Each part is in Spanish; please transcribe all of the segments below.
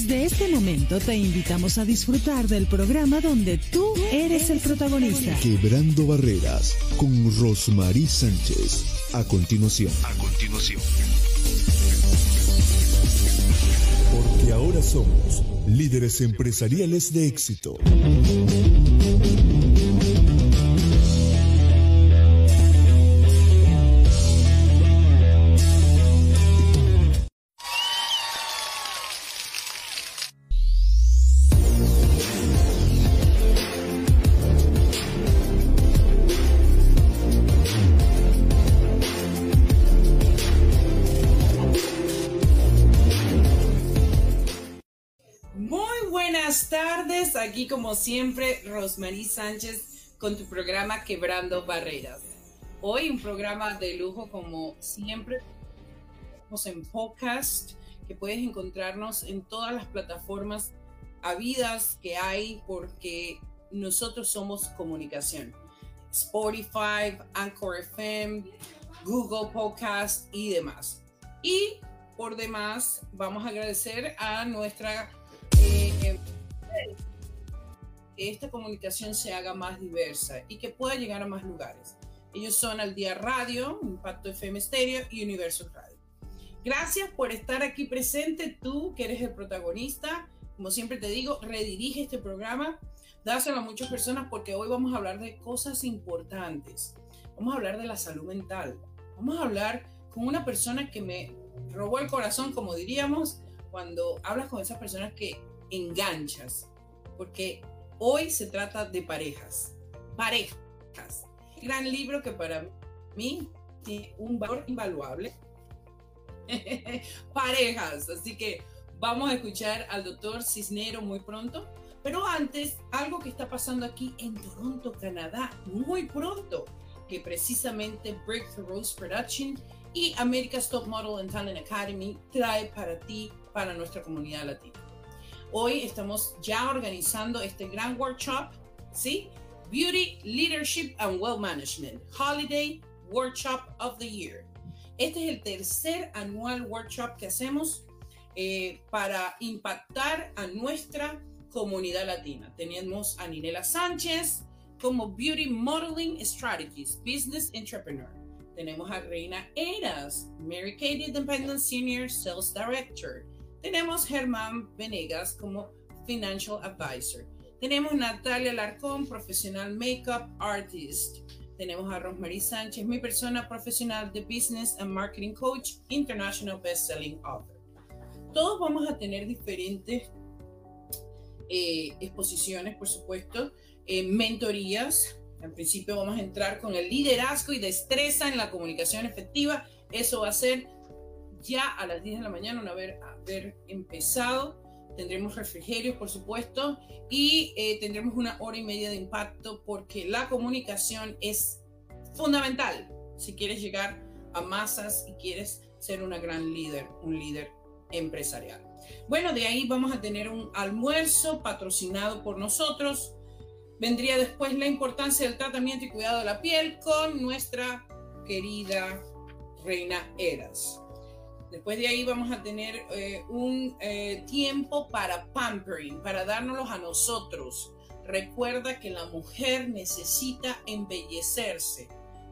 Desde este momento te invitamos a disfrutar del programa donde tú eres el protagonista. Quebrando barreras con Rosmarie Sánchez. A continuación. A continuación. Porque ahora somos líderes empresariales de éxito. Como siempre Rosmarie Sánchez con tu programa Quebrando Barreras. Hoy un programa de lujo como siempre. Estamos en podcast que puedes encontrarnos en todas las plataformas habidas que hay porque nosotros somos comunicación. Spotify, Anchor FM, Google Podcast y demás. Y por demás, vamos a agradecer a nuestra eh, que esta comunicación se haga más diversa y que pueda llegar a más lugares. Ellos son Al Día Radio, Impacto FM Stereo y Universo Radio. Gracias por estar aquí presente, tú que eres el protagonista. Como siempre te digo, redirige este programa, dáselo a muchas personas porque hoy vamos a hablar de cosas importantes. Vamos a hablar de la salud mental. Vamos a hablar con una persona que me robó el corazón, como diríamos, cuando hablas con esas personas que enganchas. Porque Hoy se trata de parejas. Parejas. Gran libro que para mí tiene un valor invaluable. parejas. Así que vamos a escuchar al doctor Cisnero muy pronto. Pero antes, algo que está pasando aquí en Toronto, Canadá, muy pronto, que precisamente Breakthrough Production y America's Top Model and Talent Academy trae para ti, para nuestra comunidad latina. Hoy estamos ya organizando este gran workshop, ¿sí? Beauty, Leadership and Well Management, Holiday Workshop of the Year. Este es el tercer anual workshop que hacemos eh, para impactar a nuestra comunidad latina. Tenemos a Ninela Sánchez como Beauty Modeling Strategies, Business Entrepreneur. Tenemos a Reina Eras, Mary Kay Independent Senior Sales Director. Tenemos Germán Venegas como Financial Advisor. Tenemos Natalia Larcón, profesional Makeup Artist. Tenemos a Rosemary Sánchez, mi persona profesional de Business and Marketing Coach, International Best-Selling Author. Todos vamos a tener diferentes eh, exposiciones, por supuesto, eh, mentorías. En principio vamos a entrar con el liderazgo y destreza en la comunicación efectiva. Eso va a ser ya a las 10 de la mañana, una vez haber empezado. Tendremos refrigerios, por supuesto, y eh, tendremos una hora y media de impacto porque la comunicación es fundamental si quieres llegar a masas y quieres ser una gran líder, un líder empresarial. Bueno, de ahí vamos a tener un almuerzo patrocinado por nosotros. Vendría después la importancia del tratamiento y cuidado de la piel con nuestra querida Reina Eras. Después de ahí vamos a tener eh, un eh, tiempo para pampering, para dárnoslos a nosotros. Recuerda que la mujer necesita embellecerse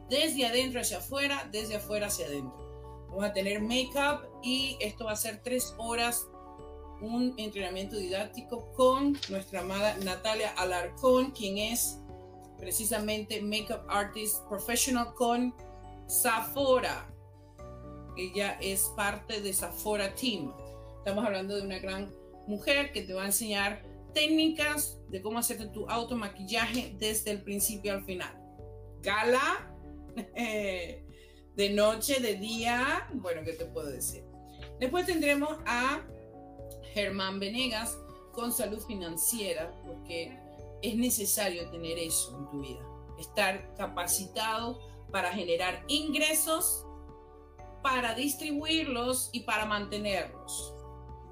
desde adentro hacia afuera, desde afuera hacia adentro. Vamos a tener make-up y esto va a ser tres horas, un entrenamiento didáctico con nuestra amada Natalia Alarcón, quien es precisamente Makeup Artist Professional con Sephora. Ella es parte de Sephora Team. Estamos hablando de una gran mujer que te va a enseñar técnicas de cómo hacerte tu automaquillaje desde el principio al final. Gala, de noche, de día, bueno, ¿qué te puedo decir? Después tendremos a Germán Venegas con salud financiera, porque es necesario tener eso en tu vida, estar capacitado para generar ingresos, para distribuirlos y para mantenerlos.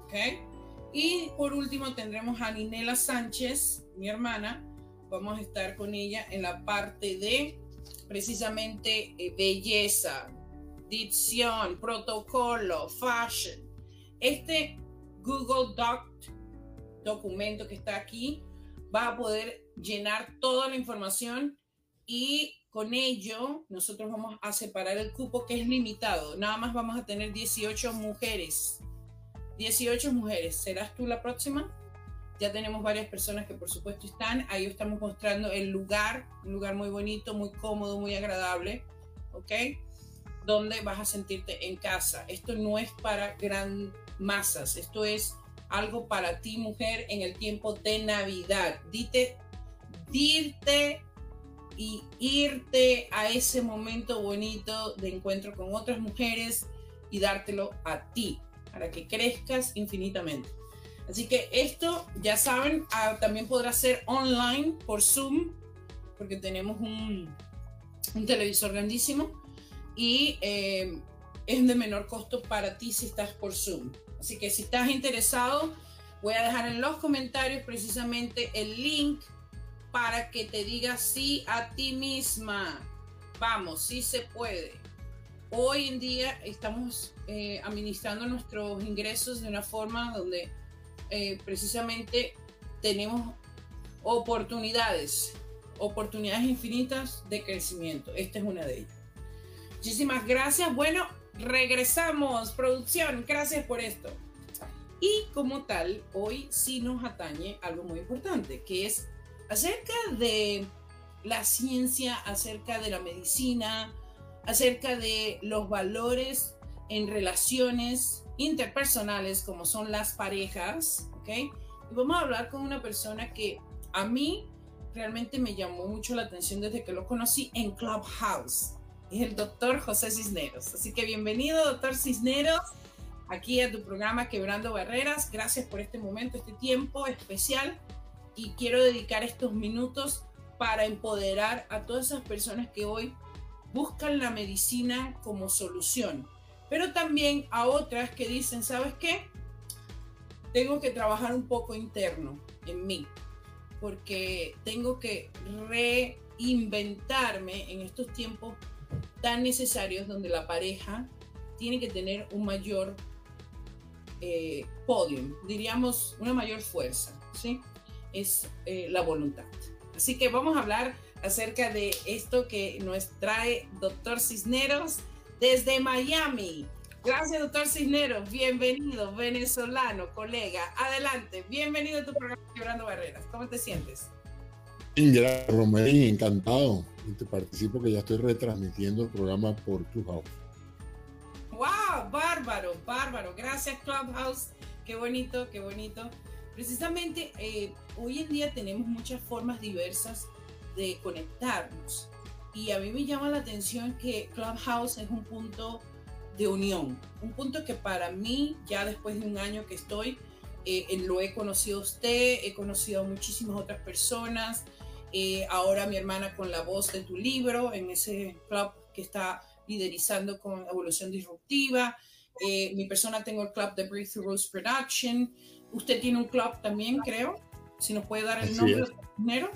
¿Ok? Y por último tendremos a Ninela Sánchez, mi hermana. Vamos a estar con ella en la parte de precisamente eh, belleza, dicción, protocolo, fashion. Este Google Doc documento que está aquí va a poder llenar toda la información y con ello nosotros vamos a separar el cupo que es limitado. Nada más vamos a tener 18 mujeres 18 mujeres. ¿Serás tú la próxima? Ya tenemos varias personas que por supuesto están. Ahí estamos mostrando el lugar, un lugar muy bonito, muy cómodo, muy agradable. ¿Ok? Donde vas a sentirte en casa. Esto no es para gran masas. Esto es algo para ti, mujer, en el tiempo de Navidad. Dite, dirte y irte a ese momento bonito de encuentro con otras mujeres y dártelo a ti para que crezcas infinitamente. Así que esto, ya saben, ah, también podrá ser online por Zoom, porque tenemos un, un televisor grandísimo y eh, es de menor costo para ti si estás por Zoom. Así que si estás interesado, voy a dejar en los comentarios precisamente el link para que te digas sí a ti misma. Vamos, sí se puede. Hoy en día estamos eh, administrando nuestros ingresos de una forma donde eh, precisamente tenemos oportunidades, oportunidades infinitas de crecimiento. Esta es una de ellas. Muchísimas gracias. Bueno, regresamos, producción. Gracias por esto. Y como tal, hoy sí nos atañe algo muy importante, que es acerca de la ciencia, acerca de la medicina, acerca de los valores en relaciones interpersonales como son las parejas, ¿ok? Y vamos a hablar con una persona que a mí realmente me llamó mucho la atención desde que lo conocí en Clubhouse. Es el doctor José Cisneros. Así que bienvenido, doctor Cisneros, aquí a tu programa Quebrando Barreras. Gracias por este momento, este tiempo especial. Y quiero dedicar estos minutos para empoderar a todas esas personas que hoy buscan la medicina como solución pero también a otras que dicen, ¿sabes qué? Tengo que trabajar un poco interno en mí, porque tengo que reinventarme en estos tiempos tan necesarios donde la pareja tiene que tener un mayor eh, podium, diríamos una mayor fuerza, ¿sí? Es eh, la voluntad. Así que vamos a hablar acerca de esto que nos trae doctor Cisneros desde Miami. Gracias, doctor Cisneros. Bienvenido, venezolano, colega. Adelante, bienvenido a tu programa Quebrando Barreras. ¿Cómo te sientes? Ingrid Romero, encantado. Y te participo que ya estoy retransmitiendo el programa por Clubhouse. ¡Wow! Bárbaro, bárbaro. Gracias, Clubhouse. Qué bonito, qué bonito. Precisamente eh, hoy en día tenemos muchas formas diversas de conectarnos. Y a mí me llama la atención que Clubhouse es un punto de unión, un punto que para mí, ya después de un año que estoy, eh, lo he conocido a usted, he conocido a muchísimas otras personas, eh, ahora mi hermana con la voz de tu libro, en ese club que está liderizando con Evolución Disruptiva, eh, mi persona tengo el club de Breakthrough Rose Production, usted tiene un club también, creo, si nos puede dar el nombre, primero.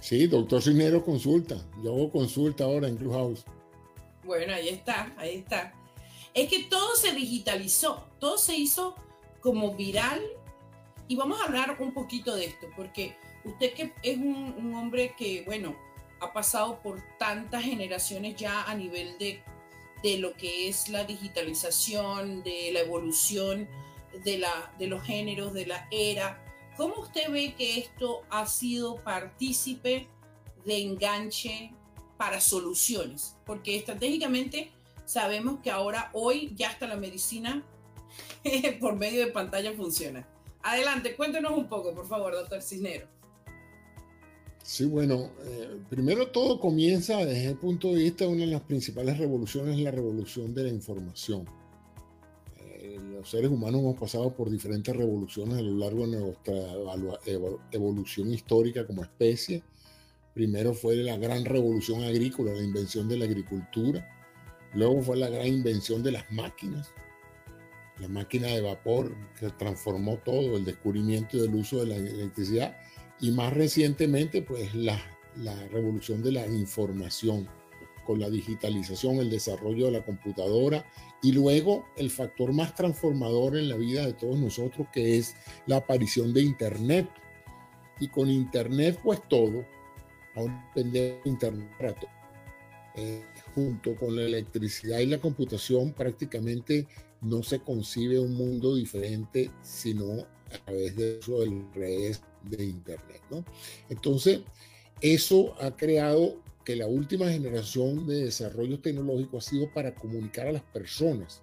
Sí, doctor Cisneros consulta. Yo hago consulta ahora en Clubhouse. Bueno, ahí está, ahí está. Es que todo se digitalizó, todo se hizo como viral. Y vamos a hablar un poquito de esto, porque usted que es un, hombre que, bueno, ha pasado por tantas generaciones ya a nivel de de lo que es la digitalización, de la evolución de, la, de los géneros, de la era. ¿Cómo usted ve que esto ha sido partícipe de enganche para soluciones? Porque estratégicamente sabemos que ahora, hoy, ya hasta la medicina por medio de pantalla funciona. Adelante, cuéntenos un poco, por favor, doctor Cisnero. Sí, bueno, eh, primero todo comienza desde el punto de vista de una de las principales revoluciones, la revolución de la información. Los seres humanos hemos pasado por diferentes revoluciones a lo largo de nuestra evolución histórica como especie. Primero fue la gran revolución agrícola, la invención de la agricultura. Luego fue la gran invención de las máquinas, la máquina de vapor que transformó todo, el descubrimiento del uso de la electricidad y más recientemente pues la revolución de la información con la digitalización, el desarrollo de la computadora y luego el factor más transformador en la vida de todos nosotros que es la aparición de Internet. Y con Internet pues todo, ahora depende de Internet. Eh, junto con la electricidad y la computación prácticamente no se concibe un mundo diferente sino a través de eso del redes de Internet. ¿no? Entonces, eso ha creado que la última generación de desarrollo tecnológico ha sido para comunicar a las personas.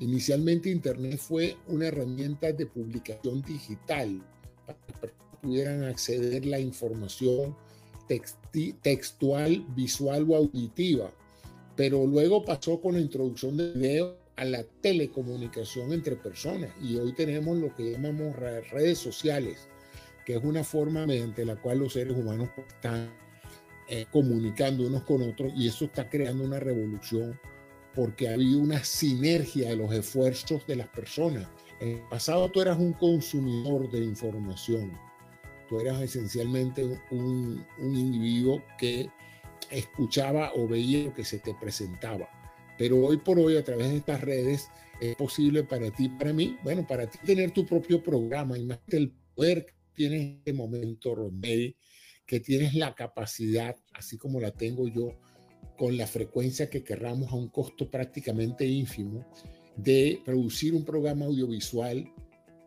Inicialmente Internet fue una herramienta de publicación digital para que pudieran acceder la información textual, visual o auditiva, pero luego pasó con la introducción de video a la telecomunicación entre personas y hoy tenemos lo que llamamos redes sociales que es una forma mediante la cual los seres humanos están eh, comunicando unos con otros y eso está creando una revolución porque ha habido una sinergia de los esfuerzos de las personas. En el pasado tú eras un consumidor de información, tú eras esencialmente un, individuo que escuchaba o veía lo que se te presentaba. Pero hoy por hoy, a través de estas redes, es posible para ti, para mí, bueno, para ti tener tu propio programa, imagínate el poder tienes en este momento, Rosemary, que tienes la capacidad, así como la tengo yo, con la frecuencia que querramos a un costo prácticamente ínfimo, de producir un programa audiovisual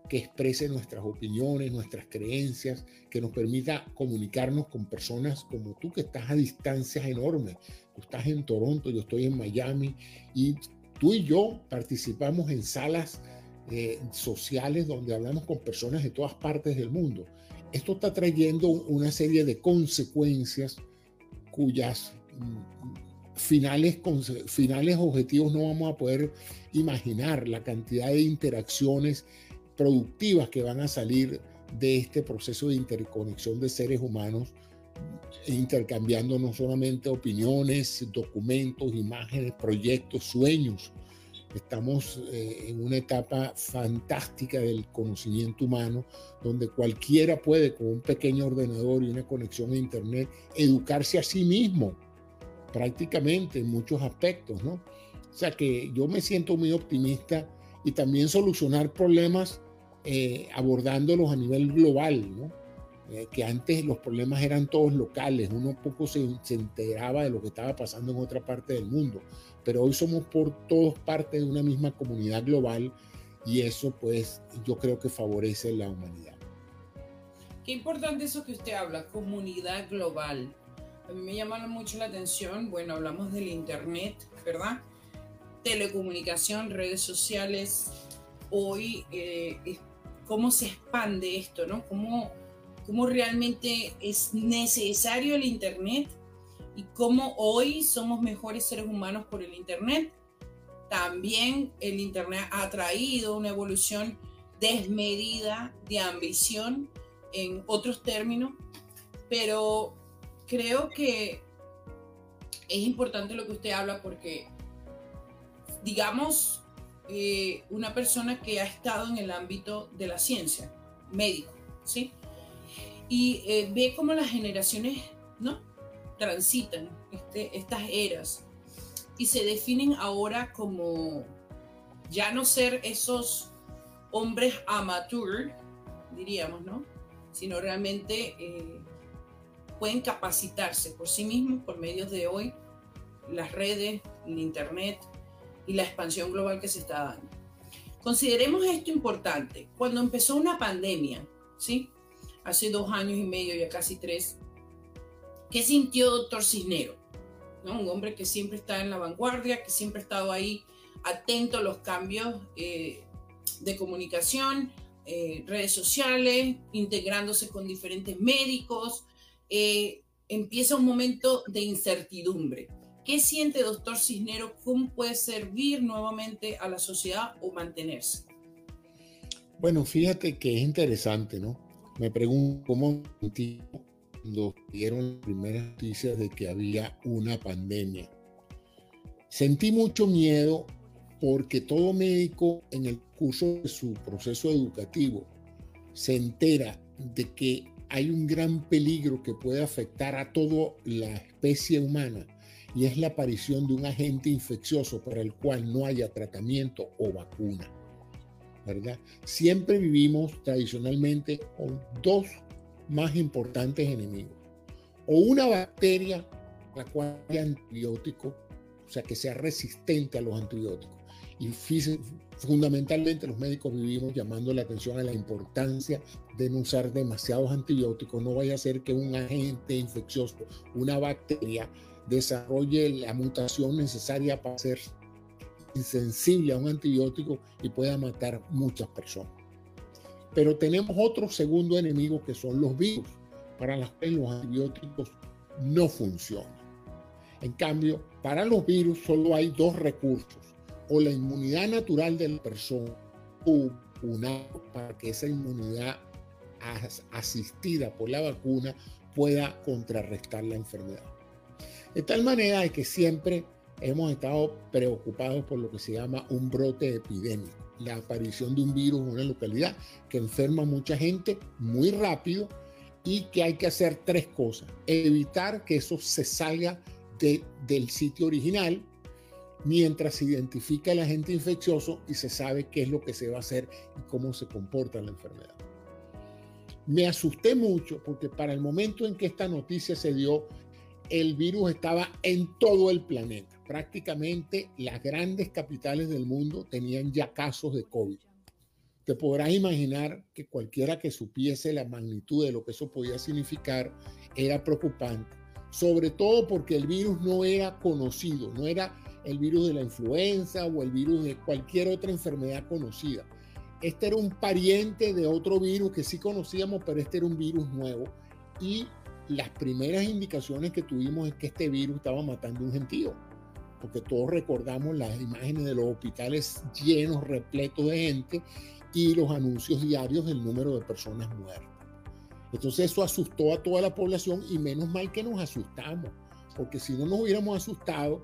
que exprese nuestras opiniones, nuestras creencias, que nos permita comunicarnos con personas como tú, que estás a distancias enormes. Tú estás en Toronto, yo estoy en Miami, y tú y yo participamos en salas eh, sociales donde hablamos con personas de todas partes del mundo. Esto está trayendo una serie de consecuencias cuyas mm, finales, finales objetivos no vamos a poder imaginar la cantidad de interacciones productivas que van a salir de este proceso de interconexión de seres humanos, intercambiando no solamente opiniones, documentos, imágenes, proyectos, sueños, Estamos eh, en una etapa fantástica del conocimiento humano, donde cualquiera puede, con un pequeño ordenador y una conexión a Internet, educarse a sí mismo, prácticamente en muchos aspectos, ¿no? O sea que yo me siento muy optimista y también solucionar problemas eh, abordándolos a nivel global, ¿no? Eh, que antes los problemas eran todos locales, uno poco se, se, enteraba de lo que estaba pasando en otra parte del mundo pero hoy somos por todos parte de una misma comunidad global y eso pues yo creo que favorece la humanidad. Qué importante eso que usted habla, comunidad global. A mí me llama mucho la atención, bueno, hablamos del Internet, ¿verdad? Telecomunicación, redes sociales. Hoy, eh, ¿cómo se expande esto, no? ¿Cómo, ¿Cómo realmente es necesario el Internet y cómo hoy somos mejores seres humanos por el Internet. También el Internet ha traído una evolución desmedida de ambición en otros términos, pero creo que es importante lo que usted habla porque, digamos, eh, una persona que ha estado en el ámbito de la ciencia, médico, ¿sí? Y eh, ve cómo las generaciones, ¿no? Transitan este, estas eras y se definen ahora como ya no ser esos hombres amateur, diríamos, ¿no? Sino realmente eh, pueden capacitarse por sí mismos por medios de hoy, las redes, el internet, y la expansión global que se está dando. Consideremos esto importante. Cuando empezó una pandemia, ¿sí? Hace dos años y medio, ya casi tres, ¿qué sintió doctor Cisnero? Un hombre que siempre está en la vanguardia, que siempre ha estado ahí atento a los cambios eh, de comunicación, eh, redes sociales, integrándose con diferentes médicos. Eh, empieza un momento de incertidumbre. ¿Qué siente doctor Cisnero? ¿Cómo puede servir nuevamente a la sociedad o mantenerse? Bueno, fíjate que es interesante, ¿no? Me pregunto cómo cuando dieron las primeras noticias de que había una pandemia. Sentí mucho miedo porque todo médico en el curso de su proceso educativo se entera de que hay un gran peligro que puede afectar a toda la especie humana y es la aparición de un agente infeccioso para el cual no haya tratamiento o vacuna. ¿verdad? Siempre vivimos tradicionalmente con dos más importantes enemigos. O una bacteria, la cual hay antibiótico, o sea, que sea resistente a los antibióticos y fundamentalmente los médicos vivimos llamando la atención a la importancia de no usar demasiados antibióticos. No vaya a ser que un agente infeccioso, una bacteria, desarrolle la mutación necesaria para ser insensible a un antibiótico y pueda matar muchas personas. Pero tenemos otro segundo enemigo que son los virus, para los que los antibióticos no funcionan. En cambio, para los virus solo hay dos recursos o la inmunidad natural de la persona o una para que esa inmunidad asistida por la vacuna pueda contrarrestar la enfermedad. De tal manera que siempre hemos estado preocupados por lo que se llama un brote epidémico, la aparición de un virus en una localidad que enferma a mucha gente muy rápido y que hay que hacer tres cosas. Evitar que eso se salga del sitio original, mientras se identifica el agente infeccioso y se sabe qué es lo que se va a hacer y cómo se comporta la enfermedad. Me asusté mucho porque para el momento en que esta noticia se dio, el virus estaba en todo el planeta. Prácticamente las grandes capitales del mundo tenían ya casos de COVID. Te podrás imaginar que cualquiera que supiese la magnitud de lo que eso podía significar era preocupante, sobre todo porque el virus no era conocido, no era el virus de la influenza o el virus de cualquier otra enfermedad conocida. Este era un pariente de otro virus que sí conocíamos, pero este era un virus nuevo. Y las primeras indicaciones que tuvimos es que este virus estaba matando un gentío, porque todos recordamos las imágenes de los hospitales llenos, repletos de gente y los anuncios diarios del número de personas muertas. Entonces eso asustó a toda la población y menos mal que nos asustamos, porque si no nos hubiéramos asustado,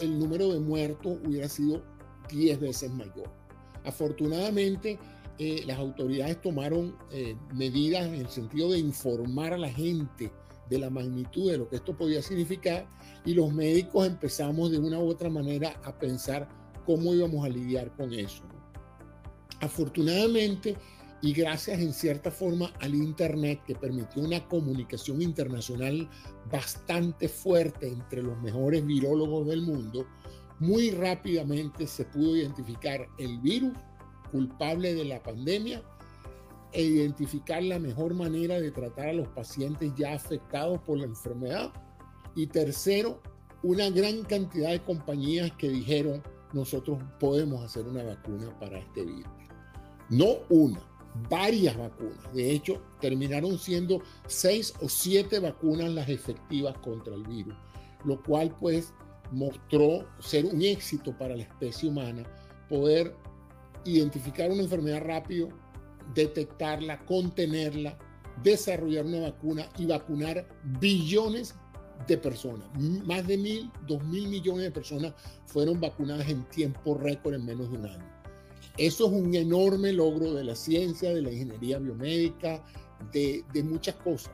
el número de muertos hubiera sido 10 veces mayor. Afortunadamente, eh, las autoridades tomaron eh, medidas en el sentido de informar a la gente de la magnitud de lo que esto podía significar y los médicos empezamos de una u otra manera a pensar cómo íbamos a lidiar con eso. Afortunadamente, y gracias en cierta forma al Internet que permitió una comunicación internacional bastante fuerte entre los mejores virólogos del mundo, muy rápidamente se pudo identificar el virus culpable de la pandemia e identificar la mejor manera de tratar a los pacientes ya afectados por la enfermedad. Y tercero, una gran cantidad de compañías que dijeron, nosotros podemos hacer una vacuna para este virus. No una, varias vacunas. De hecho, terminaron siendo seis o siete vacunas las efectivas contra el virus, lo cual pues mostró ser un éxito para la especie humana poder identificar una enfermedad rápido, detectarla, contenerla, desarrollar una vacuna y vacunar billones de personas. Más de mil, dos mil millones de personas fueron vacunadas en tiempo récord en menos de un año. Eso es un enorme logro de la ciencia, de la ingeniería biomédica, de, muchas cosas.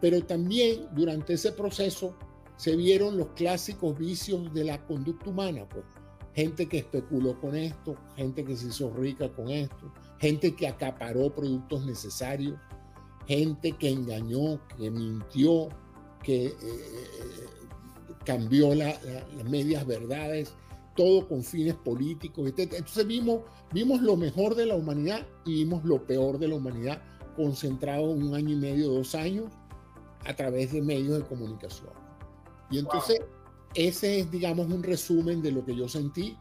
Pero también durante ese proceso se vieron los clásicos vicios de la conducta humana, pues gente que especuló con esto, gente que se hizo rica con esto, gente que acaparó productos necesarios, gente que engañó, que mintió, que eh, cambió las medias verdades todo con fines políticos. Entonces vimos, vimos lo mejor de la humanidad y vimos lo peor de la humanidad concentrado en un año y medio, dos años, a través de medios de comunicación. Y entonces ese es, digamos, un resumen de lo que yo sentí.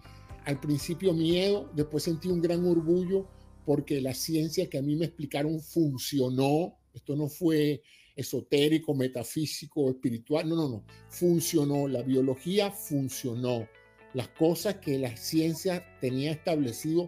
Al principio miedo, después sentí un gran orgullo porque la ciencia que a mí me explicaron funcionó. Esto no fue esotérico, metafísico, espiritual, no, no, no, funcionó, la biología funcionó, las cosas que la ciencia tenía establecido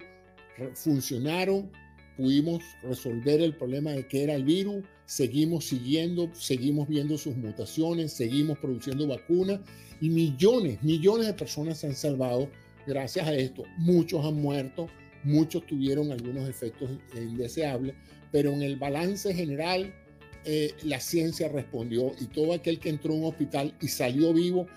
funcionaron, pudimos resolver el problema de qué era el virus, seguimos siguiendo, seguimos viendo sus mutaciones, seguimos produciendo vacunas y millones, millones de personas se han salvado gracias a esto. Muchos han muerto, muchos tuvieron algunos efectos indeseables, pero en el balance general eh, la ciencia respondió y todo aquel que entró a un hospital y salió vivo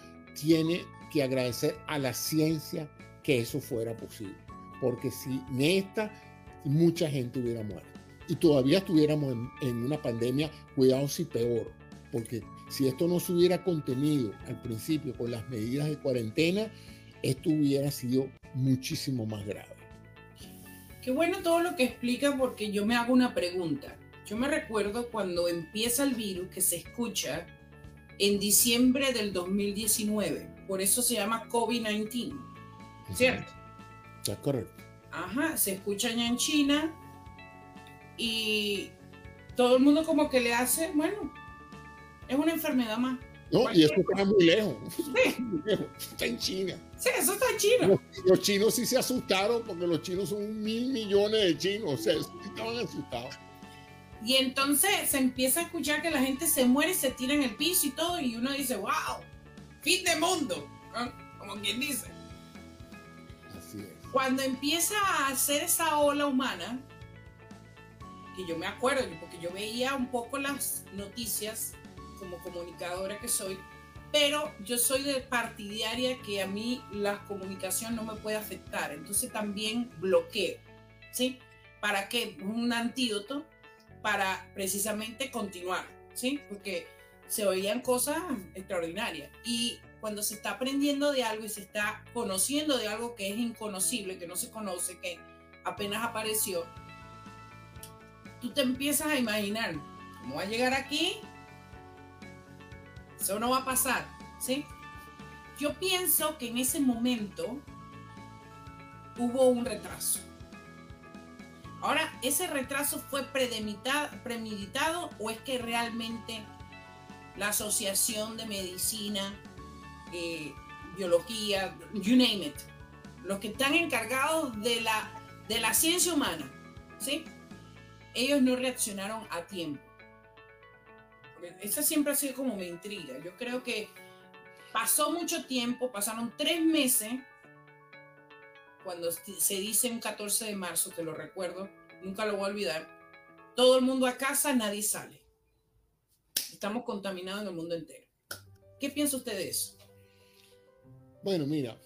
tiene que agradecer a la ciencia que eso fuera posible. Porque si esta, mucha gente hubiera muerto. Y todavía estuviéramos en, en una pandemia, cuidado si peor. Porque si esto no se hubiera contenido al principio con las medidas de cuarentena, esto hubiera sido muchísimo más grave. Qué bueno todo lo que explica porque yo me hago una pregunta. Yo me recuerdo cuando empieza el virus que se escucha en diciembre del 2019. Por eso se llama COVID-19. ¿Cierto? Correcto. Ajá, se escucha ya en China y todo el mundo como que le hace, bueno, es una enfermedad más. No, y eso está muy lejos. Está en China. Sí, eso está en China. Los, los, chinos sí se asustaron porque los chinos son mil millones de chinos. O sea, estaban asustados. Y entonces se empieza a escuchar que la gente se muere, se tira en el piso y todo, y uno dice, wow, fin de mundo, como quien dice. Así es. Cuando empieza a hacer esa ola humana, que yo me acuerdo, porque yo veía un poco las noticias como comunicadora que soy, pero yo soy de partidaria que a mí la comunicación no me puede afectar, entonces también bloqueo, ¿sí? ¿Para qué? Un antídoto para precisamente continuar, ¿sí? Porque se oían cosas extraordinarias. Y cuando se está aprendiendo de algo y se está conociendo de algo que es inconocible, que no se conoce, que apenas apareció, tú te empiezas a imaginar, ¿cómo va a llegar aquí? Eso no va a pasar, ¿sí? Yo pienso que en ese momento hubo un retraso. Ahora, ¿ese retraso fue premeditado o es que realmente la Asociación de Medicina, eh, Biología, you name it, los que están encargados de la, de la ciencia humana, ¿sí? Ellos no reaccionaron a tiempo. Esa siempre ha sido como mi intriga. Yo creo que pasó mucho tiempo, pasaron tres meses cuando se dice un 14 de marzo, que lo recuerdo, nunca lo voy a olvidar, todo el mundo a casa, nadie sale. Estamos contaminados en el mundo entero. ¿Qué piensa usted de eso? Bueno, mira,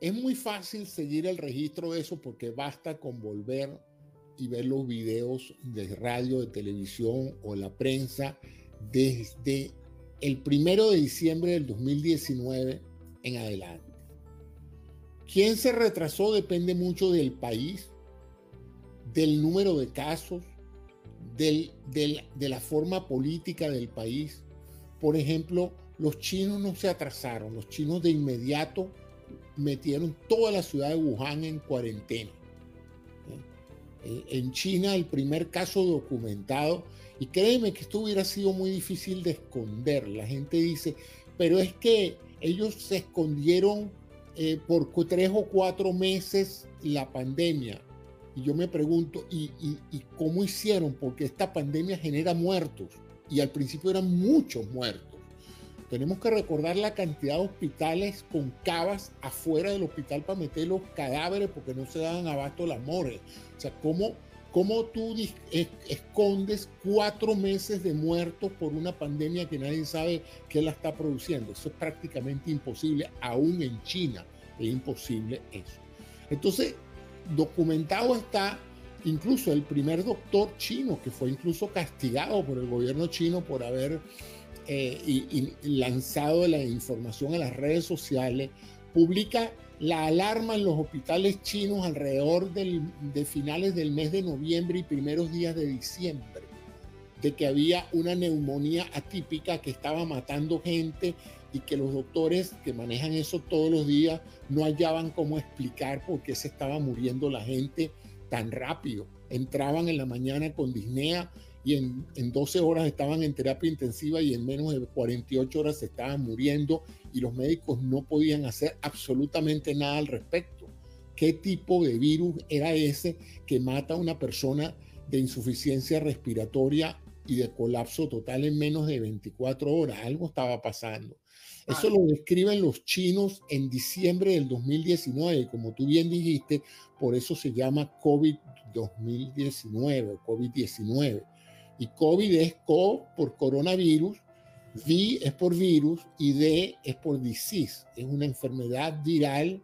es muy fácil seguir el registro de eso porque basta con volver y ver los videos de radio, de televisión o la prensa desde el primero de diciembre del 2019 en adelante. ¿Quién se retrasó? Depende mucho del país, del número de casos, del, de la forma política del país. Por ejemplo, los chinos no se atrasaron, los chinos de inmediato metieron toda la ciudad de Wuhan en cuarentena. ¿Eh? En China el primer caso documentado, y créeme que esto hubiera sido muy difícil de esconder, la gente dice, pero es que ellos se escondieron eh, por tres o cuatro meses la pandemia. Y yo me pregunto, ¿y, cómo hicieron? Porque esta pandemia genera muertos y al principio eran muchos muertos. Tenemos que recordar la cantidad de hospitales con cavas afuera del hospital para meter los cadáveres porque no se daban abasto las morgues. O sea, ¿cómo, cómo tú escondes cuatro meses de muertos por una pandemia que nadie sabe qué la está produciendo? Eso es prácticamente imposible, aún en China es imposible eso. Entonces, documentado está incluso el primer doctor chino, que fue incluso castigado por el gobierno chino por haber eh, lanzado la información a las redes sociales publica la alarma en los hospitales chinos alrededor de finales del mes de noviembre y primeros días de diciembre, de que había una neumonía atípica que estaba matando gente y que los doctores que manejan eso todos los días no hallaban cómo explicar por qué se estaba muriendo la gente tan rápido. Entraban en la mañana con disnea y en, en 12 horas estaban en terapia intensiva y en menos de 48 horas se estaban muriendo y los médicos no podían hacer absolutamente nada al respecto. ¿Qué tipo de virus era ese que mata a una persona de insuficiencia respiratoria y de colapso total en menos de 24 horas? Algo estaba pasando. Eso lo describen los chinos en diciembre del 2019, como tú bien dijiste, por eso se llama COVID-2019, COVID-19. Y COVID es CO por coronavirus, V es por virus y D es por disease. Es una enfermedad viral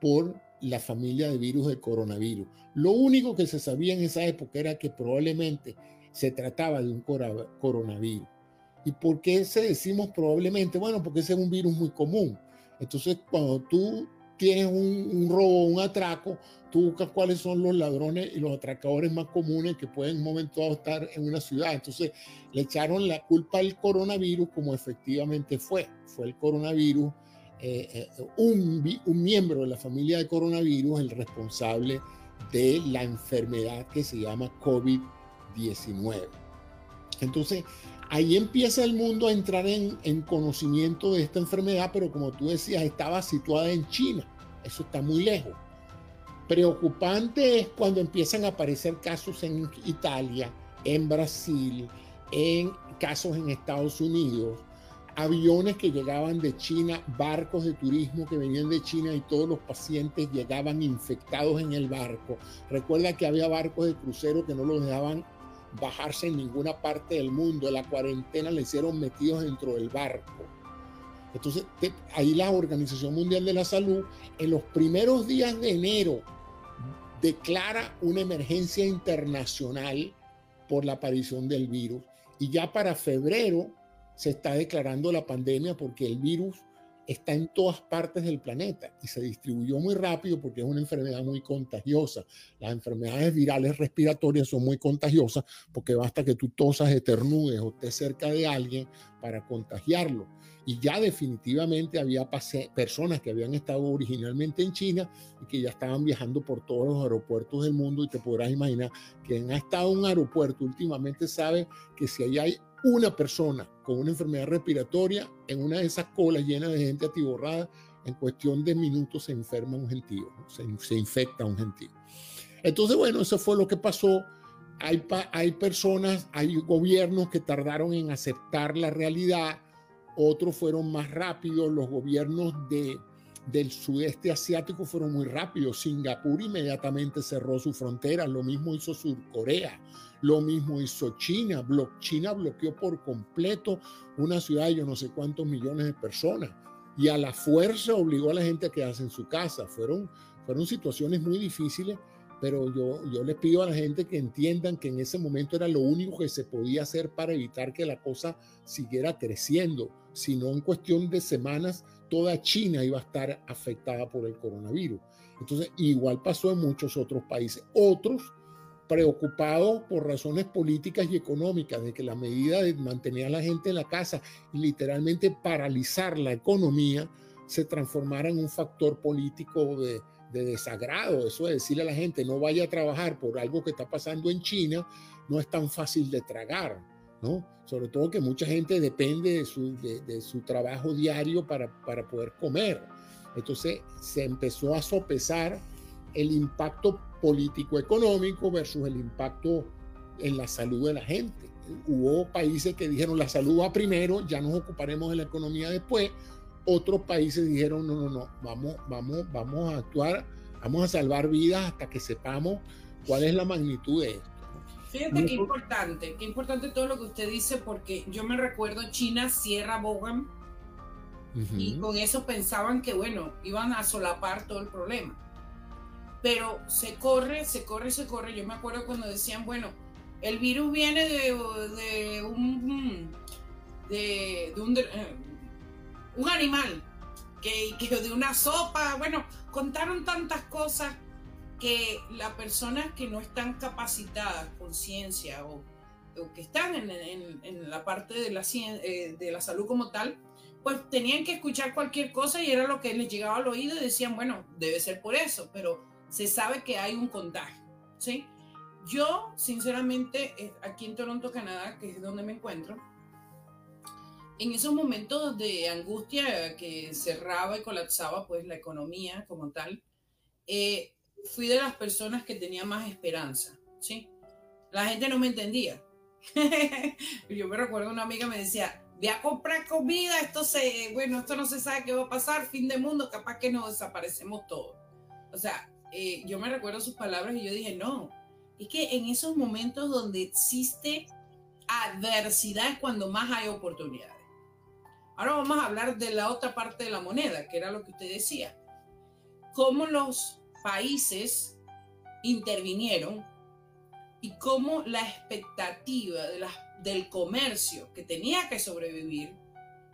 por la familia de virus del coronavirus. Lo único que se sabía en esa época era que probablemente se trataba de un coronavirus. ¿Y por qué se decimos probablemente? Bueno, porque ese es un virus muy común. Entonces, cuando tú tienes un, un robo, un atraco, tú buscas cuáles son los ladrones y los atracadores más comunes que pueden en un momento dado estar en una ciudad. Entonces, le echaron la culpa al coronavirus como efectivamente fue. Fue el coronavirus, eh, eh, un, un miembro de la familia de coronavirus, el responsable de la enfermedad que se llama COVID-19. Entonces, ahí empieza el mundo a entrar en, en, conocimiento de esta enfermedad, pero como tú decías, estaba situada en China. Eso está muy lejos. Preocupante es cuando empiezan a aparecer casos en Italia, en Brasil, en casos en Estados Unidos, aviones que llegaban de China, barcos de turismo que venían de China y todos los pacientes llegaban infectados en el barco. Recuerda que había barcos de crucero que no los dejaban bajarse en ninguna parte del mundo. La cuarentena le hicieron metidos dentro del barco. Entonces, ahí la Organización Mundial de la Salud, en los primeros días de enero, declara una emergencia internacional por la aparición del virus. Y ya para febrero se está declarando la pandemia porque el virus está en todas partes del planeta y se distribuyó muy rápido porque es una enfermedad muy contagiosa. Las enfermedades virales respiratorias son muy contagiosas porque basta que tú tosas, eternudes o estés cerca de alguien para contagiarlo. Y ya definitivamente había personas que habían estado originalmente en China y que ya estaban viajando por todos los aeropuertos del mundo y te podrás imaginar que ha estado en un aeropuerto últimamente sabe que si ahí hay una persona con una enfermedad respiratoria en una de esas colas llenas de gente atiborrada, en cuestión de minutos se enferma un gentío, se, se, infecta un gentío. Entonces, bueno, eso fue lo que pasó. Hay, hay personas, hay gobiernos que tardaron en aceptar la realidad, otros fueron más rápidos, los gobiernos de, del sudeste asiático fueron muy rápidos. Singapur inmediatamente cerró su frontera, lo mismo hizo Surcorea. Lo mismo hizo China. China bloqueó por completo una ciudad de yo no sé cuántos millones de personas y a la fuerza obligó a la gente a quedarse en su casa. Fueron, fueron situaciones muy difíciles, pero yo, yo les pido a la gente que entiendan que en ese momento era lo único que se podía hacer para evitar que la cosa siguiera creciendo. Si no, en cuestión de semanas, toda China iba a estar afectada por el coronavirus. Entonces, igual pasó en muchos otros países. Otros preocupados por razones políticas y económicas, de que la medida de mantener a la gente en la casa y literalmente paralizar la economía se transformara en un factor político de, de desagrado. Eso de decirle a la gente no vaya a trabajar por algo que está pasando en China no es tan fácil de tragar, Sobre todo que mucha gente depende de su, de su trabajo diario para, para poder comer. Entonces se empezó a sopesar el impacto político-económico versus el impacto en la salud de la gente. Hubo países que dijeron la salud va primero, ya nos ocuparemos de la economía después. Otros países dijeron no, no, no, vamos, vamos, vamos a actuar, vamos a salvar vidas hasta que sepamos cuál es la magnitud de esto. Fíjate qué importante, qué importante todo lo que usted dice, porque yo me recuerdo China cierra Bogan uh -huh. y con eso pensaban que, bueno, iban a solapar todo el problema pero se corre, se corre, se corre. Yo me acuerdo cuando decían, bueno, el virus viene de, de un, de, de un, de, uh, un, animal. que, que de una sopa, bueno, contaron tantas cosas que las personas que no están capacitadas con ciencia o, que están en, en, la parte de la, eh, de la salud como tal, pues tenían que escuchar cualquier cosa y era lo que les llegaba al oído y decían, bueno, debe ser por eso, pero se sabe que hay un contagio, ¿sí? Yo, sinceramente, eh, aquí en Toronto, Canadá, que es donde me encuentro, en esos momentos de angustia que cerraba y colapsaba pues la economía como tal, eh, fui de las personas que tenía más esperanza, ¿sí? La gente no me entendía. Yo me recuerdo una amiga me decía, voy a comprar comida, esto se, bueno, esto no se sabe qué va a pasar, fin de mundo, capaz que nos desaparecemos todos. O sea, eh, yo me recuerdo sus palabras y yo dije, no, es que en esos momentos donde existe adversidad es cuando más hay oportunidades. Ahora vamos a hablar de la otra parte de la moneda, que era lo que usted decía. Cómo los países intervinieron y cómo la expectativa de del comercio que tenía que sobrevivir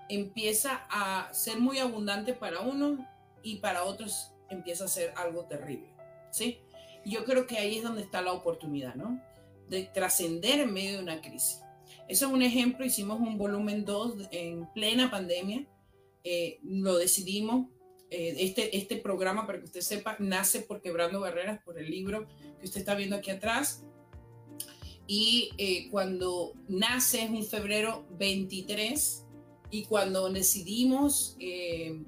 empieza a ser muy abundante para unos y para otros empieza a ser algo terrible. ¿sí? yo creo que ahí es donde está la oportunidad, ¿no? De trascender en medio de una crisis. Eso es un ejemplo, hicimos un volumen 2 en plena pandemia, eh, lo decidimos eh, este, este programa, para que usted sepa, nace por Quebrando Barreras, por el libro que usted está viendo aquí atrás. Y eh, cuando nace es un febrero 23 y cuando decidimos eh,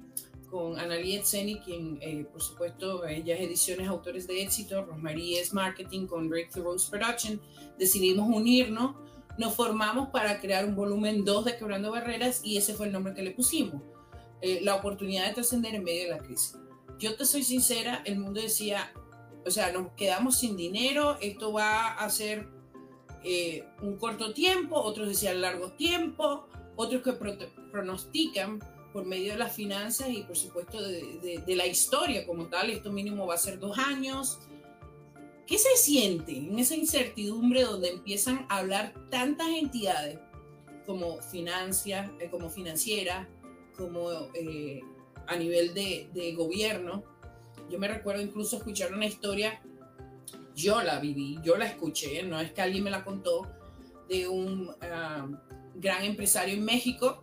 con Analia Zeni, quien por supuesto ella es Ediciones Autores de Éxito, Rosmarie es Marketing con Breakthrough Rose Production, decidimos unirnos, nos formamos para crear un volumen 2 de Quebrando Barreras y ese fue el nombre que le pusimos eh, la oportunidad de trascender en medio de la crisis. Yo te soy sincera, el mundo decía, o sea, nos quedamos sin dinero, esto va a ser eh, un corto tiempo, otros decían largo tiempo, otros que pronostican por medio de las finanzas y por supuesto de, de, la historia como tal, esto mínimo va a ser dos años. ¿Qué se siente en esa incertidumbre donde empiezan a hablar tantas entidades como, financia, eh, como financiera, como eh, a nivel de, de, gobierno. Yo me recuerdo incluso escuchar una historia, yo la viví, yo la escuché, no es que alguien me la contó, de un ah, gran empresario en México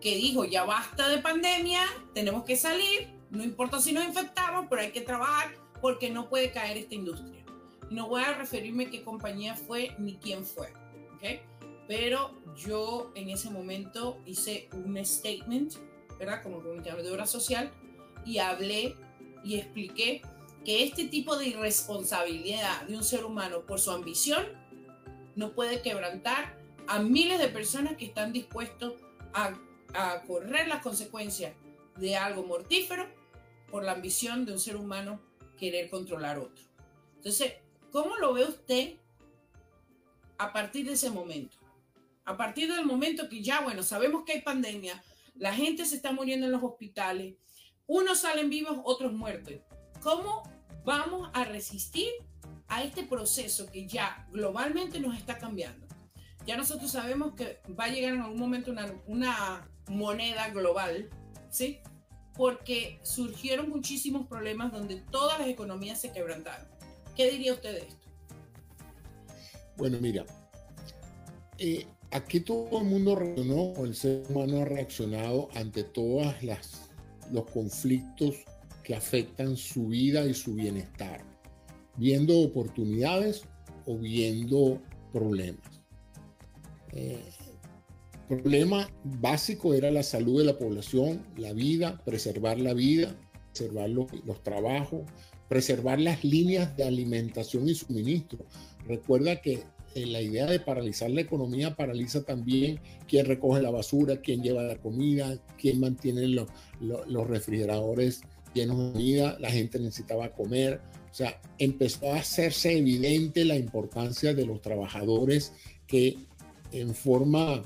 que dijo, ya basta de pandemia, tenemos que salir, no importa si nos infectamos, pero hay que trabajar porque no puede caer esta industria. No voy a referirme qué compañía fue ni quién fue, ¿ok? Pero yo en ese momento hice un statement, ¿verdad? Como comunicador de obra social y hablé y expliqué que este tipo de irresponsabilidad de un ser humano por su ambición no puede quebrantar a miles de personas que están dispuestos a, a correr las consecuencias de algo mortífero por la ambición de un ser humano querer controlar otro. Entonces, ¿cómo lo ve usted a partir de ese momento? A partir del momento que ya, bueno, sabemos que hay pandemia, la gente se está muriendo en los hospitales, unos salen vivos, otros muertos. ¿Cómo vamos a resistir a este proceso que ya globalmente nos está cambiando? Ya nosotros sabemos que va a llegar en algún momento una, una moneda global, ¿sí? Porque surgieron muchísimos problemas donde todas las economías se quebrantaron. ¿Qué diría usted de esto? Bueno, mira, eh, aquí todo el mundo reaccionó, el ser humano ha reaccionado ante todos los conflictos que afectan su vida y su bienestar, viendo oportunidades o viendo problemas. Eh, el problema básico era la salud de la población, la vida, preservar la vida, preservar los, los trabajos, preservar las líneas de alimentación y suministro. Recuerda que la idea de paralizar la economía paraliza también quién recoge la basura, quién lleva la comida, quién mantiene los refrigeradores llenos de comida, la gente necesitaba comer. O sea, empezó a hacerse evidente la importancia de los trabajadores que en forma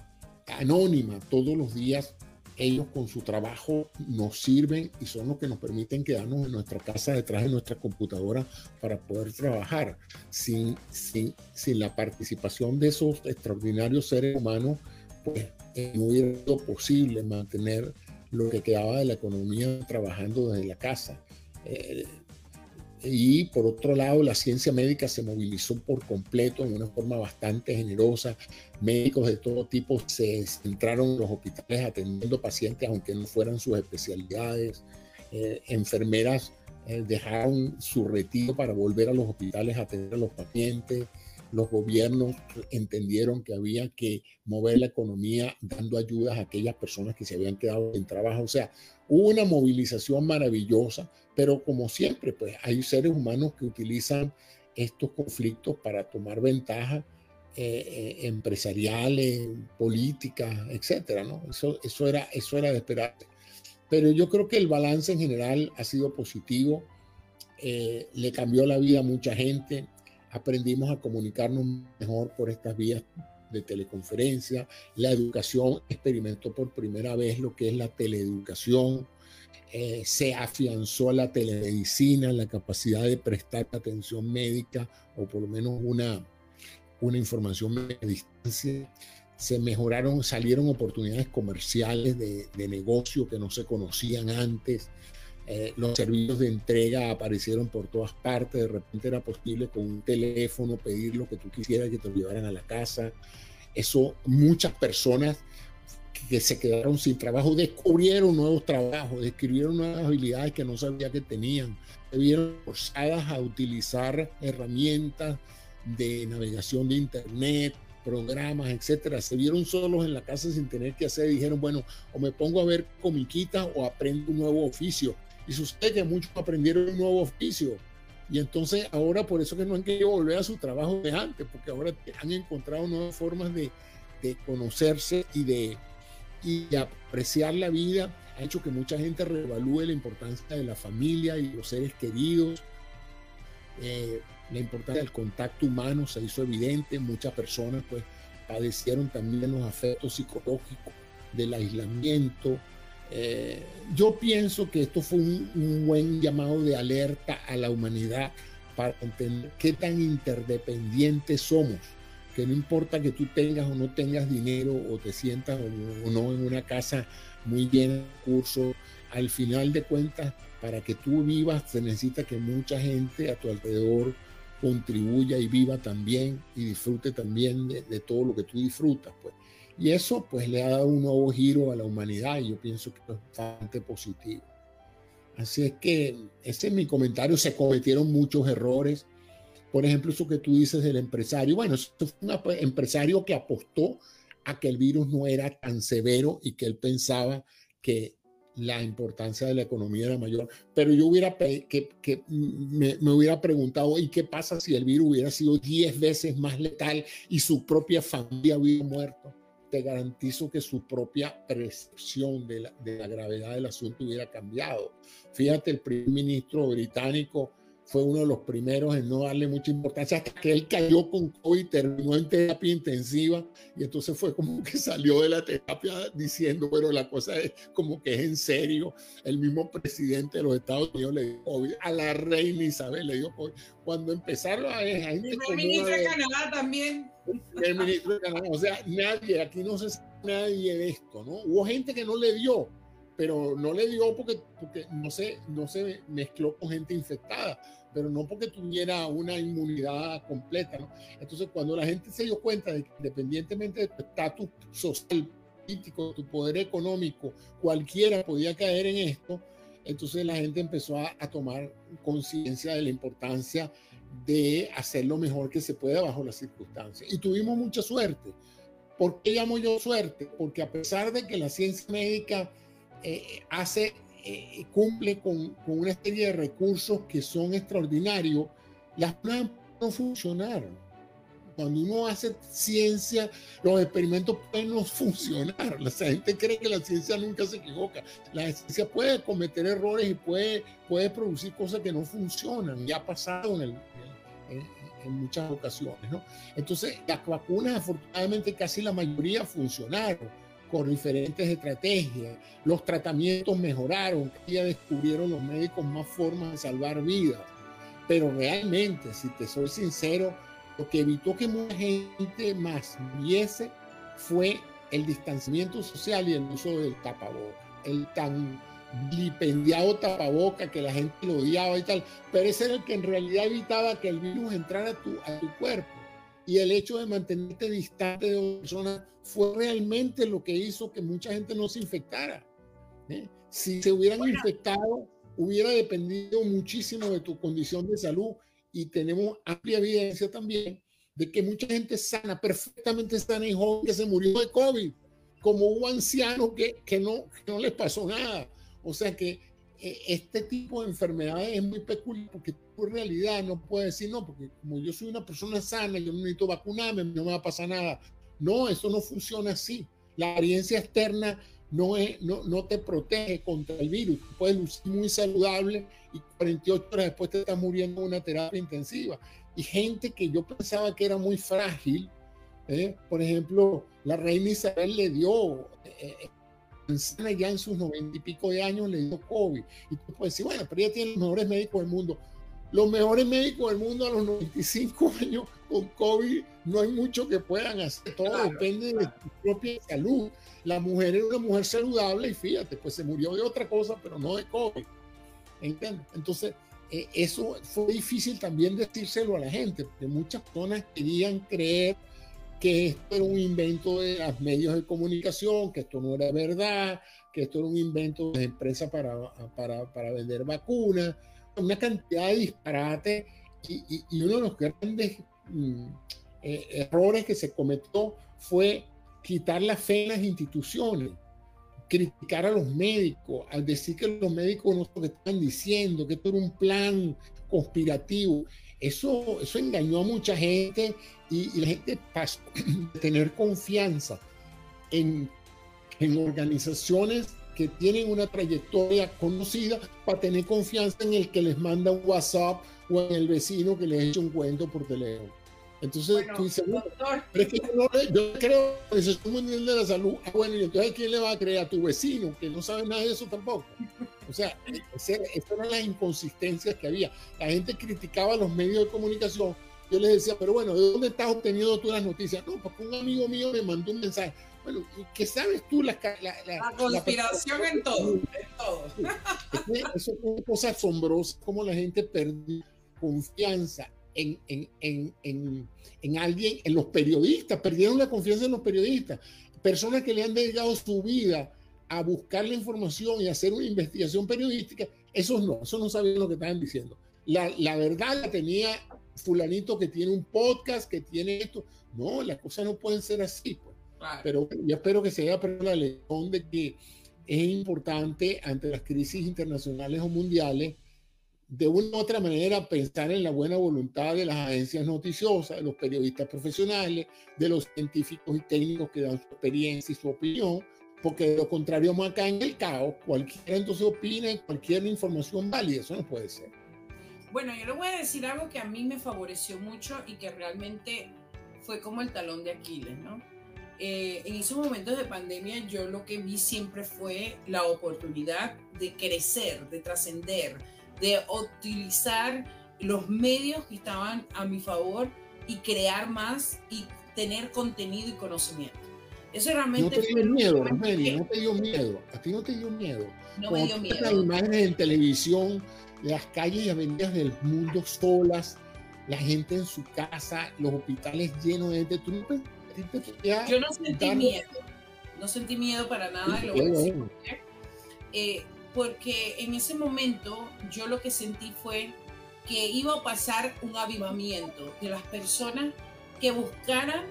anónima todos los días ellos con su trabajo nos sirven y son los que nos permiten quedarnos en nuestra casa detrás de nuestra computadora para poder trabajar. Sin, sin, sin la participación de esos extraordinarios seres humanos, pues no hubiera sido posible mantener lo que quedaba de la economía trabajando desde la casa. Eh, y por otro lado, la ciencia médica se movilizó por completo en una forma bastante generosa. Médicos de todo tipo se centraron en los hospitales atendiendo pacientes, aunque no fueran sus especialidades. Eh, enfermeras eh, dejaron su retiro para volver a los hospitales a atender a los pacientes los gobiernos entendieron que había que mover la economía dando ayudas a aquellas personas que se habían quedado sin trabajo. O sea, hubo una movilización maravillosa, pero como siempre, pues hay seres humanos que utilizan estos conflictos para tomar ventaja eh, eh, empresariales, políticas, etcétera, eso, era, eso era de esperarse. Pero yo creo que el balance en general ha sido positivo. Eh, le cambió la vida a mucha gente aprendimos a comunicarnos mejor por estas vías de teleconferencia. La educación experimentó por primera vez lo que es la teleeducación. Eh, se afianzó la telemedicina, la capacidad de prestar atención médica o por lo menos una, una información a distancia. Se mejoraron, salieron oportunidades comerciales de, de negocio que no se conocían antes. Eh, los servicios de entrega aparecieron por todas partes, de repente era posible con un teléfono pedir lo que tú quisieras que te llevaran a la casa. Eso muchas personas que se quedaron sin trabajo descubrieron nuevos trabajos, descubrieron nuevas habilidades que no sabía que tenían, se vieron forzadas a utilizar herramientas de navegación de internet, programas, etcétera, se vieron solos en la casa sin tener que hacer, dijeron, bueno, o me pongo a ver comiquitas o aprendo un nuevo oficio y sucede que muchos aprendieron un nuevo oficio. Y entonces ahora por eso que no han querido volver a su trabajo de antes, porque ahora han encontrado nuevas formas de, de conocerse y de, y de apreciar la vida. Ha hecho que mucha gente reevalúe la importancia de la familia y los seres queridos. Eh, la importancia del contacto humano se hizo evidente. Muchas personas pues padecieron también los afectos psicológicos del aislamiento, eh, yo pienso que esto fue un, buen llamado de alerta a la humanidad para entender qué tan interdependientes somos, que no importa que tú tengas o no tengas dinero o te sientas o, no en una casa muy llena de al final de cuentas, para que tú vivas se necesita que mucha gente a tu alrededor contribuya y viva también y disfrute también de, de todo lo que tú disfrutas. Pues. Y eso pues le ha dado un nuevo giro a la humanidad y yo pienso que es bastante positivo. Así es que ese es mi comentario, se cometieron muchos errores. Por ejemplo, eso que tú dices del empresario. Bueno, eso fue un empresario que apostó a que el virus no era tan severo y que él pensaba que la importancia de la economía era mayor. Pero yo hubiera que, que me, me, hubiera preguntado, ¿y qué pasa si el virus hubiera sido 10 veces más letal y su propia familia hubiera muerto? Te garantizo que su propia percepción de la, de la gravedad del asunto hubiera cambiado. Fíjate, el primer ministro británico fue uno de los primeros en no darle mucha importancia hasta que él cayó con COVID, terminó en terapia intensiva y entonces fue como que salió de la terapia diciendo, pero la cosa es como que es en serio. El mismo presidente de los Estados Unidos le dio COVID, a la reina Isabel le dio COVID. Cuando empezaron a ver gente... El ministro de Canadá también. El ministro o sea, nadie, aquí no se sabe nadie de esto, ¿no? Hubo gente que no le dio, pero no le dio porque, porque no, se, no se mezcló con gente infectada pero no porque tuviera una inmunidad completa. ¿no? Entonces, cuando la gente se dio cuenta de que independientemente de tu estatus social, político, tu poder económico, cualquiera podía caer en esto, entonces la gente empezó a, a tomar conciencia de la importancia de hacer lo mejor que se pueda bajo las circunstancias. Y tuvimos mucha suerte. ¿Por qué llamo yo suerte? Porque a pesar de que la ciencia médica eh, hace eh, cumple con, con, una serie de recursos que son extraordinarios, las pruebas no funcionaron. Cuando uno hace ciencia, los experimentos pueden no funcionar. La gente cree que la ciencia nunca se equivoca. La ciencia puede cometer errores y puede, puede producir cosas que no funcionan. Ya ha pasado en, el, en, en muchas ocasiones. ¿no? Entonces, las vacunas, afortunadamente, casi la mayoría funcionaron con diferentes estrategias. Los tratamientos mejoraron, ya descubrieron los médicos más formas de salvar vidas. Pero realmente, si te soy sincero, lo que evitó que mucha gente más muriese fue el distanciamiento social y el uso del tapabocas. el tan vilipendiado tapaboca que la gente lo odiaba y tal, pero ese era el que en realidad evitaba que el virus entrara a tu, a tu cuerpo. Y el hecho de mantenerte distante de otra persona fue realmente lo que hizo que mucha gente no se infectara. ¿eh? Si se hubieran infectado, hubiera dependido muchísimo de tu condición de salud y tenemos amplia evidencia también de que mucha gente sana, perfectamente sana y joven que se murió de COVID, como hubo ancianos que, que, no, que no les pasó nada. O sea que eh, este tipo de enfermedades es muy peculiar porque tu realidad no puedes decir, no, porque como yo soy una persona sana, yo no necesito vacunarme, no me va a pasar nada. No, eso no funciona así. La apariencia externa no, es, no, no te protege contra el virus. puedes lucir muy saludable y 48 horas después te estás muriendo en una terapia intensiva. Y gente que yo pensaba que era muy frágil, ¿eh? por ejemplo, la reina Isabel le dio, eh, eh ya en sus noventa y pico de años, le dio COVID. Y tú puedes decir, bueno, pero ella tiene los mejores médicos del mundo. Los mejores médicos del mundo a los 95 años con COVID, no hay mucho que puedan hacer. Todo depende de tu propia salud. La mujer era una mujer saludable y fíjate, pues se murió de otra cosa, pero no de COVID. ¿Entiendes? Entonces, eh, eso fue difícil también decírselo a la gente, porque muchas personas querían creer que esto era un invento de los medios de comunicación, que esto no era verdad, que esto era un invento de empresas para, para, para vender vacunas, una cantidad de disparates y, y, uno de los grandes mm, eh, errores que se cometió fue quitar la fe en las instituciones criticar a los médicos, al decir que los médicos no lo que están diciendo, que esto era un plan conspirativo. Eso, eso engañó a mucha gente y, la gente pasó de tener confianza en, en organizaciones que tienen una trayectoria conocida para tener confianza en el que les manda un WhatsApp o en el vecino que les echa un cuento por teléfono. Entonces tú dices, pero es que yo, no, yo creo que es un mundial de la salud. Ah, bueno, y entonces ¿quién le va a creer? A tu vecino, que no sabe nada de eso tampoco. O sea, esas eran las inconsistencias que había. La gente criticaba a los medios de comunicación. Yo les decía, pero bueno, ¿de dónde estás obteniendo tú las noticias? No, porque un amigo mío me mandó un mensaje. Bueno, ¿qué sabes tú? La, la, la, conspiración en todo, en todo. Eso es una cosa asombrosa, como la gente perdió confianza en, en, en, en, alguien, en los periodistas, perdieron la confianza en los periodistas, personas que le han dedicado su vida a buscar la información y hacer una investigación periodística, esos no, esos no sabían lo que estaban diciendo. La, la verdad la tenía fulanito que tiene un podcast, que tiene esto. No, las cosas no pueden ser así. Pues. Pero yo espero que se haya aprendido la lección de que es importante ante las crisis internacionales o mundiales de una u otra manera pensar en la buena voluntad de las agencias noticiosas, de los periodistas profesionales, de los científicos y técnicos que dan su experiencia y su opinión, porque lo contrario vamos acá en el caos, cualquiera entonces opina cualquier información válida, eso no puede ser. Bueno, yo le voy a decir algo que a mí me favoreció mucho y que realmente fue como el talón de Aquiles, ¿no? Eh, en esos momentos de pandemia yo lo que vi siempre fue la oportunidad de crecer, de trascender, de utilizar los medios que estaban a mi favor y crear más y tener contenido y conocimiento. Eso realmente... No te dio miedo, Rosemary, no te dio miedo. A ti no te dio miedo. No me dio miedo. Las imágenes en televisión, las calles y avenidas del mundo solas, la gente en su casa, los hospitales llenos de gente. ¿Tú no Yo no sentí miedo. No sentí miedo para nada. Lo eh, porque en ese momento yo lo que sentí fue que iba a pasar un avivamiento de las personas que buscaran,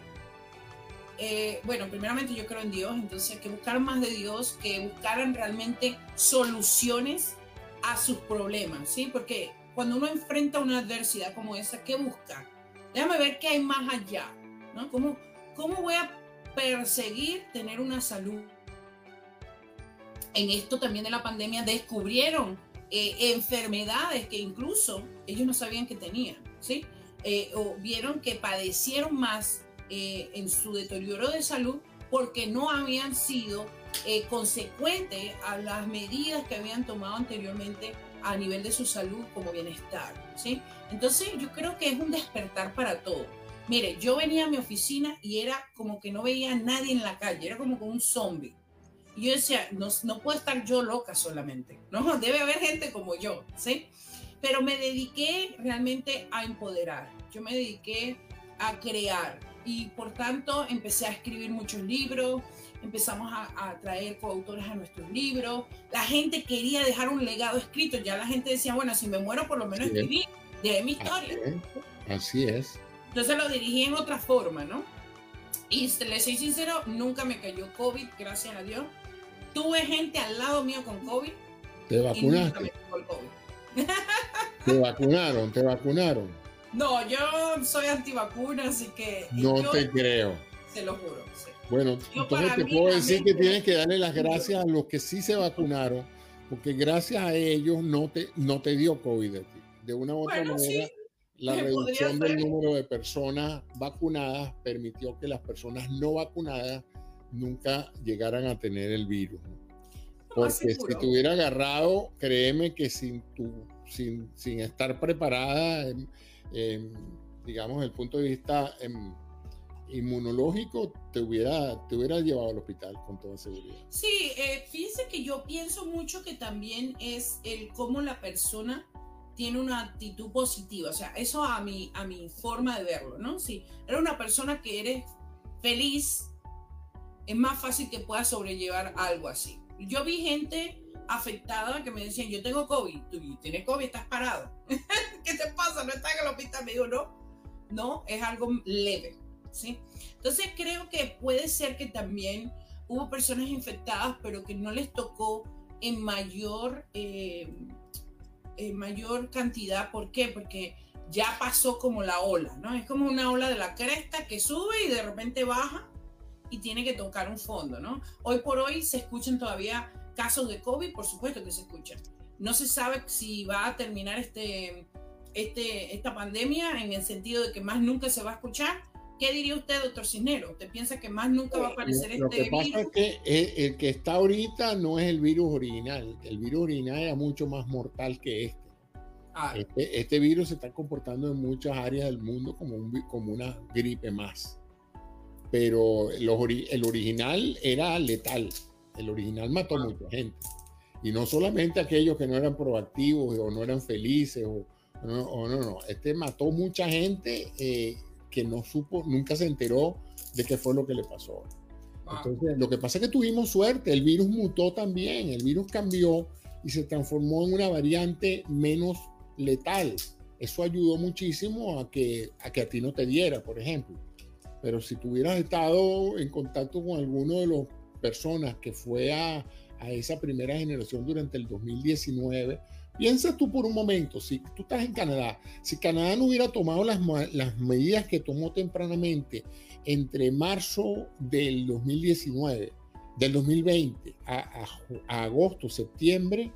eh, bueno, primeramente yo creo en Dios, entonces que buscaran más de Dios, que buscaran realmente soluciones a sus problemas, ¿sí? Porque cuando uno enfrenta una adversidad como esa, ¿qué busca? Déjame ver qué hay más allá, ¿no? ¿Cómo, cómo voy a perseguir tener una salud en esto también de la pandemia descubrieron eh, enfermedades que incluso ellos no sabían que tenían, ¿sí? Eh, o vieron que padecieron más eh, en su deterioro de salud porque no habían sido consecuentes a las medidas que habían tomado anteriormente a nivel de su salud como bienestar, ¿sí? Entonces yo creo que es un despertar para todo. Mire, yo venía a mi oficina y era como que no veía a nadie en la calle, era como con un zombie Y yo decía, no, no puedo estar yo loca solamente, ¿no? Debe haber gente como yo, ¿sí? Pero me dediqué realmente a empoderar, yo me dediqué a crear y por tanto empecé a escribir muchos libros, empezamos a, traer coautores a nuestros libros, la gente quería dejar un legado escrito, ya la gente decía, bueno, si me muero por lo menos escribí, de mi historia. Así es. Entonces lo dirigí en otra forma, ¿no? Y le soy sincero, nunca me cayó COVID, gracias a Dios. Tuve gente al lado mío con COVID. ¿Te vacunaste? Te vacunaron, te vacunaron. No, yo soy antivacuna, así que. No te creo. Se lo juro. Bueno, entonces te puedo decir que tienes que darle las gracias a los que sí se vacunaron, porque gracias a ellos no te, no te dio COVID a ti. De una u otra manera, la reducción del número de personas vacunadas permitió que las personas no vacunadas nunca llegaran a tener el virus. Porque si te hubiera agarrado, créeme que sin, tu, sin, sin estar preparada, digamos, desde el punto de vista em, inmunológico, te hubiera, te hubiera llevado al hospital con toda seguridad. Sí, eh, fíjense que yo pienso mucho que también es el cómo la persona tiene una actitud positiva, o sea, eso a mi, a mi forma de verlo, ¿no? Si eres una persona que eres feliz, es más fácil que puedas sobrellevar algo así. Yo vi gente afectada que me decían, yo tengo COVID, tú tienes COVID, estás parado. ¿Qué te pasa? ¿No estás en el hospital? Me digo, no, no, es algo leve, ¿sí? Entonces creo que puede ser que también hubo personas infectadas, pero que no les tocó en mayor... Eh, mayor cantidad. ¿Por qué? Porque ya pasó como la ola, ¿no? Es como una ola de la cresta que sube y de repente baja y tiene que tocar un fondo, ¿no? Hoy por hoy se escuchan todavía casos de COVID, por supuesto que se escuchan. No se sabe si va a terminar este, este, esta pandemia en el sentido de que más nunca se va a escuchar. ¿Qué diría usted, doctor Cisnero? ¿Usted piensa que más nunca va a aparecer Lo este que pasa es que el, que está ahorita no es el virus original. El virus original era mucho más mortal que este. Ah. Este, este, virus se está comportando en muchas áreas del mundo como, como una gripe más. Pero el, el original era letal. El original mató a ah. mucha gente. Y no solamente aquellos que no eran proactivos o no eran felices o, no, no, no. Este mató mucha gente. Eh, que no supo, nunca se enteró de qué fue lo que le pasó. Entonces, lo que pasa es que tuvimos suerte, el virus mutó también, el virus cambió y se transformó en una variante menos letal. Eso ayudó muchísimo a que a, que a ti no te diera, por ejemplo. Pero si tuvieras estado en contacto con alguno de las personas que fue a, a esa primera generación durante el 2019, Piensa tú por un momento, si tú estás en Canadá, si Canadá no hubiera tomado las, las medidas que tomó tempranamente entre marzo del 2019, del 2020 a, agosto, septiembre,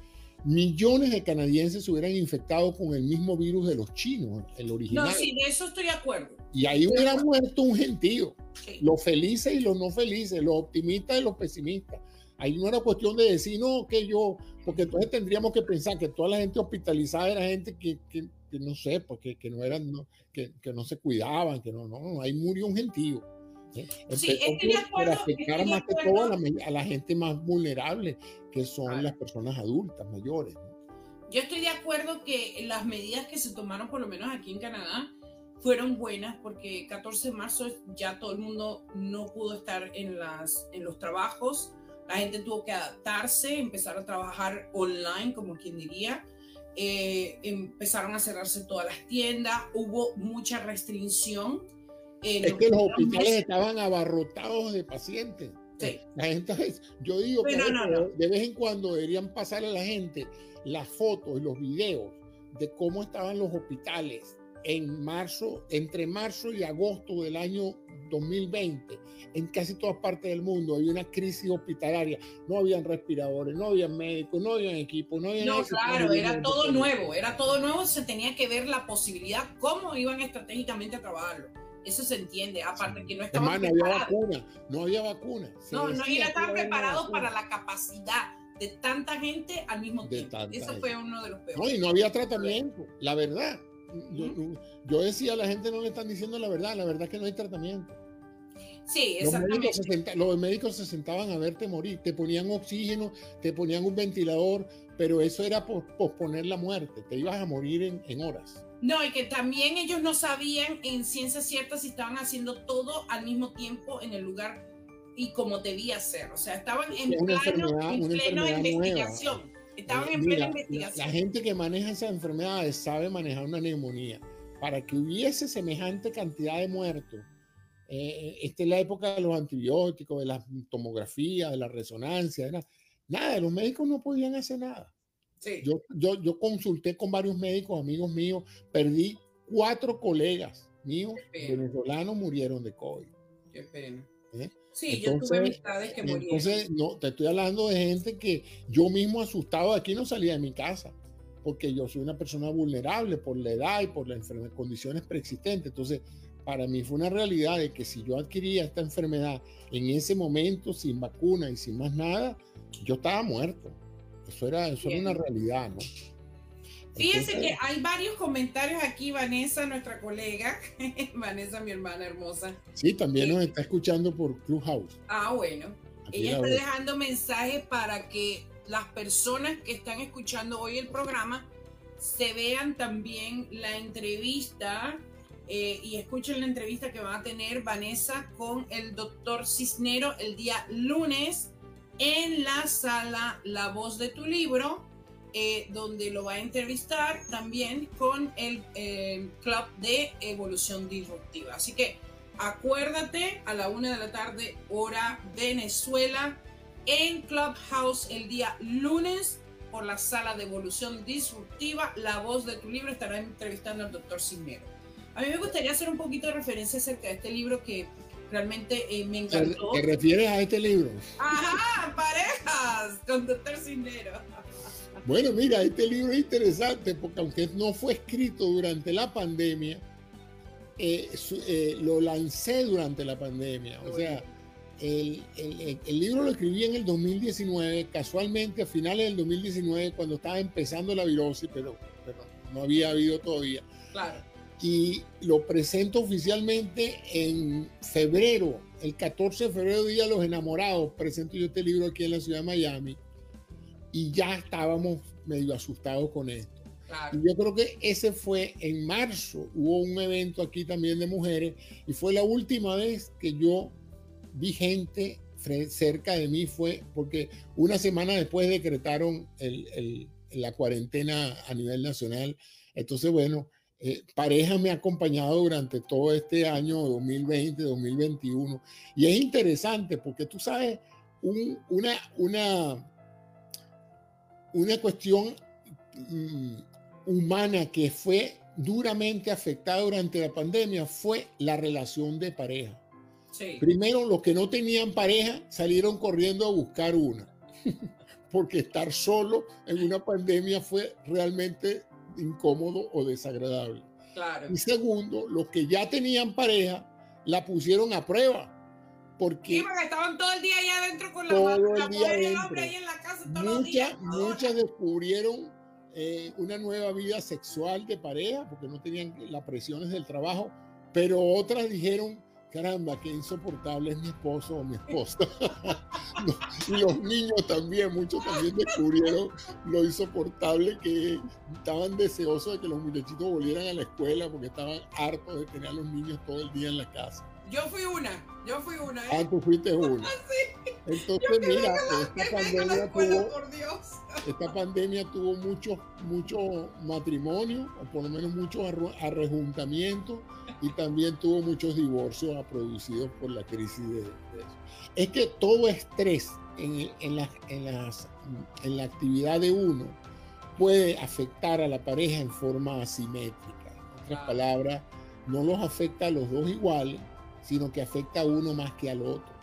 millones de canadienses se hubieran infectado con el mismo virus de los chinos, el original. No, sí, de eso estoy de acuerdo. Y ahí hubiera muerto un gentío. Los felices y los no felices, los optimistas y los pesimistas. Ahí no era cuestión de decir, no, que yo, porque entonces tendríamos que pensar que toda la gente hospitalizada era gente que, que, no sé, porque que no eran, que, que, no se cuidaban, que no, no, ahí murió un gentío. ¿Eh? Sí, estoy de acuerdo, afectar más que todo a la, gente más vulnerable, que son las personas adultas, mayores. Yo estoy de acuerdo que las medidas que se tomaron, por lo menos aquí en Canadá, fueron buenas porque 14 de marzo ya todo el mundo no pudo estar en, las, en los trabajos la gente tuvo que adaptarse, empezar a trabajar online, como quien diría. Eh, empezaron a cerrarse todas las tiendas, hubo mucha restricción. Es que los hospitales estaban abarrotados de pacientes. Sí. La gente, yo digo que de vez en cuando deberían pasarle a la gente las fotos y los videos de cómo estaban los hospitales en marzo, entre marzo y agosto del año 2020, en casi todas partes del mundo había una crisis hospitalaria. No habían respiradores, no había médicos, no había equipo, no había... No, claro, era todo nuevo, era todo nuevo, se tenía que ver la posibilidad, cómo iban estratégicamente a trabajarlo. Eso se entiende, aparte que no estaban no había vacuna, no había vacuna. no, no estaban preparados para la capacidad de tanta gente al mismo tiempo. Eso fue uno de los peores. No, y no había tratamiento, la verdad yo, decía, la gente no le están diciendo la verdad, la verdad es que no hay tratamiento. Sí, Los médicos, exactamente. senta- los médicos se sentaban a verte morir, te ponían oxígeno, te ponían un ventilador, pero eso era por posponer la muerte, te ibas a morir en, en horas. No, y que también ellos no sabían en ciencia cierta si estaban haciendo todo al mismo tiempo en el lugar y como debía ser. O sea, estaban en pleno, en pleno investigación. Estaban Eh, en mira, plena investigación. La, gente que maneja esas enfermedades sabe manejar una neumonía. Para que hubiese semejante cantidad de muertos, eh, esta es la época de los antibióticos, de la tomografía, de la resonancia, de nada, los médicos no podían hacer nada. Sí. Yo, yo, yo consulté con varios médicos, amigos míos, perdí cuatro colegas míos venezolanos murieron de COVID. Qué pena. ¿eh? Sí, yo tuve amistades que murieron. Entonces, no, te estoy hablando de gente que yo mismo asustado aquí no salía de mi casa, porque yo soy una persona vulnerable por la edad y por las condiciones preexistentes. Entonces, para mí fue una realidad de que si yo adquiría esta enfermedad en ese momento, sin vacuna y sin más nada, yo estaba muerto. Eso era, eso era una realidad, ¿no? Fíjense Entonces, que hay varios comentarios aquí, Vanessa, nuestra colega, Vanessa, mi hermana hermosa. Sí, también nos está escuchando por Clubhouse. Ah, bueno. Aquí Ella la está veo. dejando mensajes para que las personas que están escuchando hoy el programa se vean también la entrevista eh, y escuchen la entrevista que va a tener Vanessa con el doctor Cisnero el día lunes en la sala La Voz de tu Libro, eh, donde lo va a entrevistar también con el Club de Evolución Disruptiva. Así que acuérdate a la una de la tarde, hora Venezuela, en Clubhouse el día lunes por la sala de evolución disruptiva. La voz de tu libro estará entrevistando al doctor Cisnero. A mí me gustaría hacer un poquito de referencia acerca de este libro que realmente eh, me ¿Te, encantó. te refieres a este libro? Ajá, parejas con doctor Cisnero. Bueno, mira, este libro es interesante porque aunque no fue escrito durante la pandemia, eh, su- eh, lo lancé durante la pandemia. O sea, el, el- el- el libro lo escribí en el 2019, casualmente a finales del 2019, cuando estaba empezando la virosis, pero, pero no había habido todavía. Claro. Y lo presento oficialmente en febrero, el 14 de febrero, Día de los Enamorados. Presento yo este libro aquí en la ciudad de Miami y ya estábamos medio asustados con esto. Claro. Y yo creo que ese fue en marzo, hubo un evento aquí también de mujeres y fue la última vez que yo vi gente cerca de mí, fue porque una semana después decretaron el- el- la cuarentena a nivel nacional. Entonces, bueno, eh, pareja me ha acompañado durante todo este año 2020, 2021 y es interesante porque tú sabes, un- una, una, una cuestión mm, humana que fue duramente afectada durante la pandemia fue la relación de pareja. Sí. Primero, los que no tenían pareja salieron corriendo a buscar una, porque estar solo en una pandemia fue realmente incómodo o desagradable. Claro. Y segundo, los que ya tenían pareja la pusieron a prueba, porque Sí, porque estaban todo el día ahí adentro con la, Todo el la mujer y el hombre ahí en la casa todos los días. muchas, muchas descubrieron eh, una nueva vida sexual de pareja porque no tenían las presiones del trabajo, pero otras dijeron, caramba, qué insoportable es mi esposo o mi esposa. Y los niños también, muchos también descubrieron lo insoportable que estaban deseosos de que los muchachitos volvieran a la escuela porque estaban hartos de tener a los niños todo el día en la casa. Yo fui una, yo fui una. ¿eh? Ah, tú fuiste uno. Entonces, mira, esta pandemia escuela, tuvo por Dios. esta pandemia tuvo muchos mucho matrimonios, o por lo menos muchos arrejuntamientos, y también tuvo muchos divorcios producidos por la crisis de, de eso. Es que todo estrés en, en, la, en, las, en la actividad de uno puede afectar a la pareja en forma asimétrica. En otras palabras, no los afecta a los dos iguales, sino que afecta a uno más que al otro.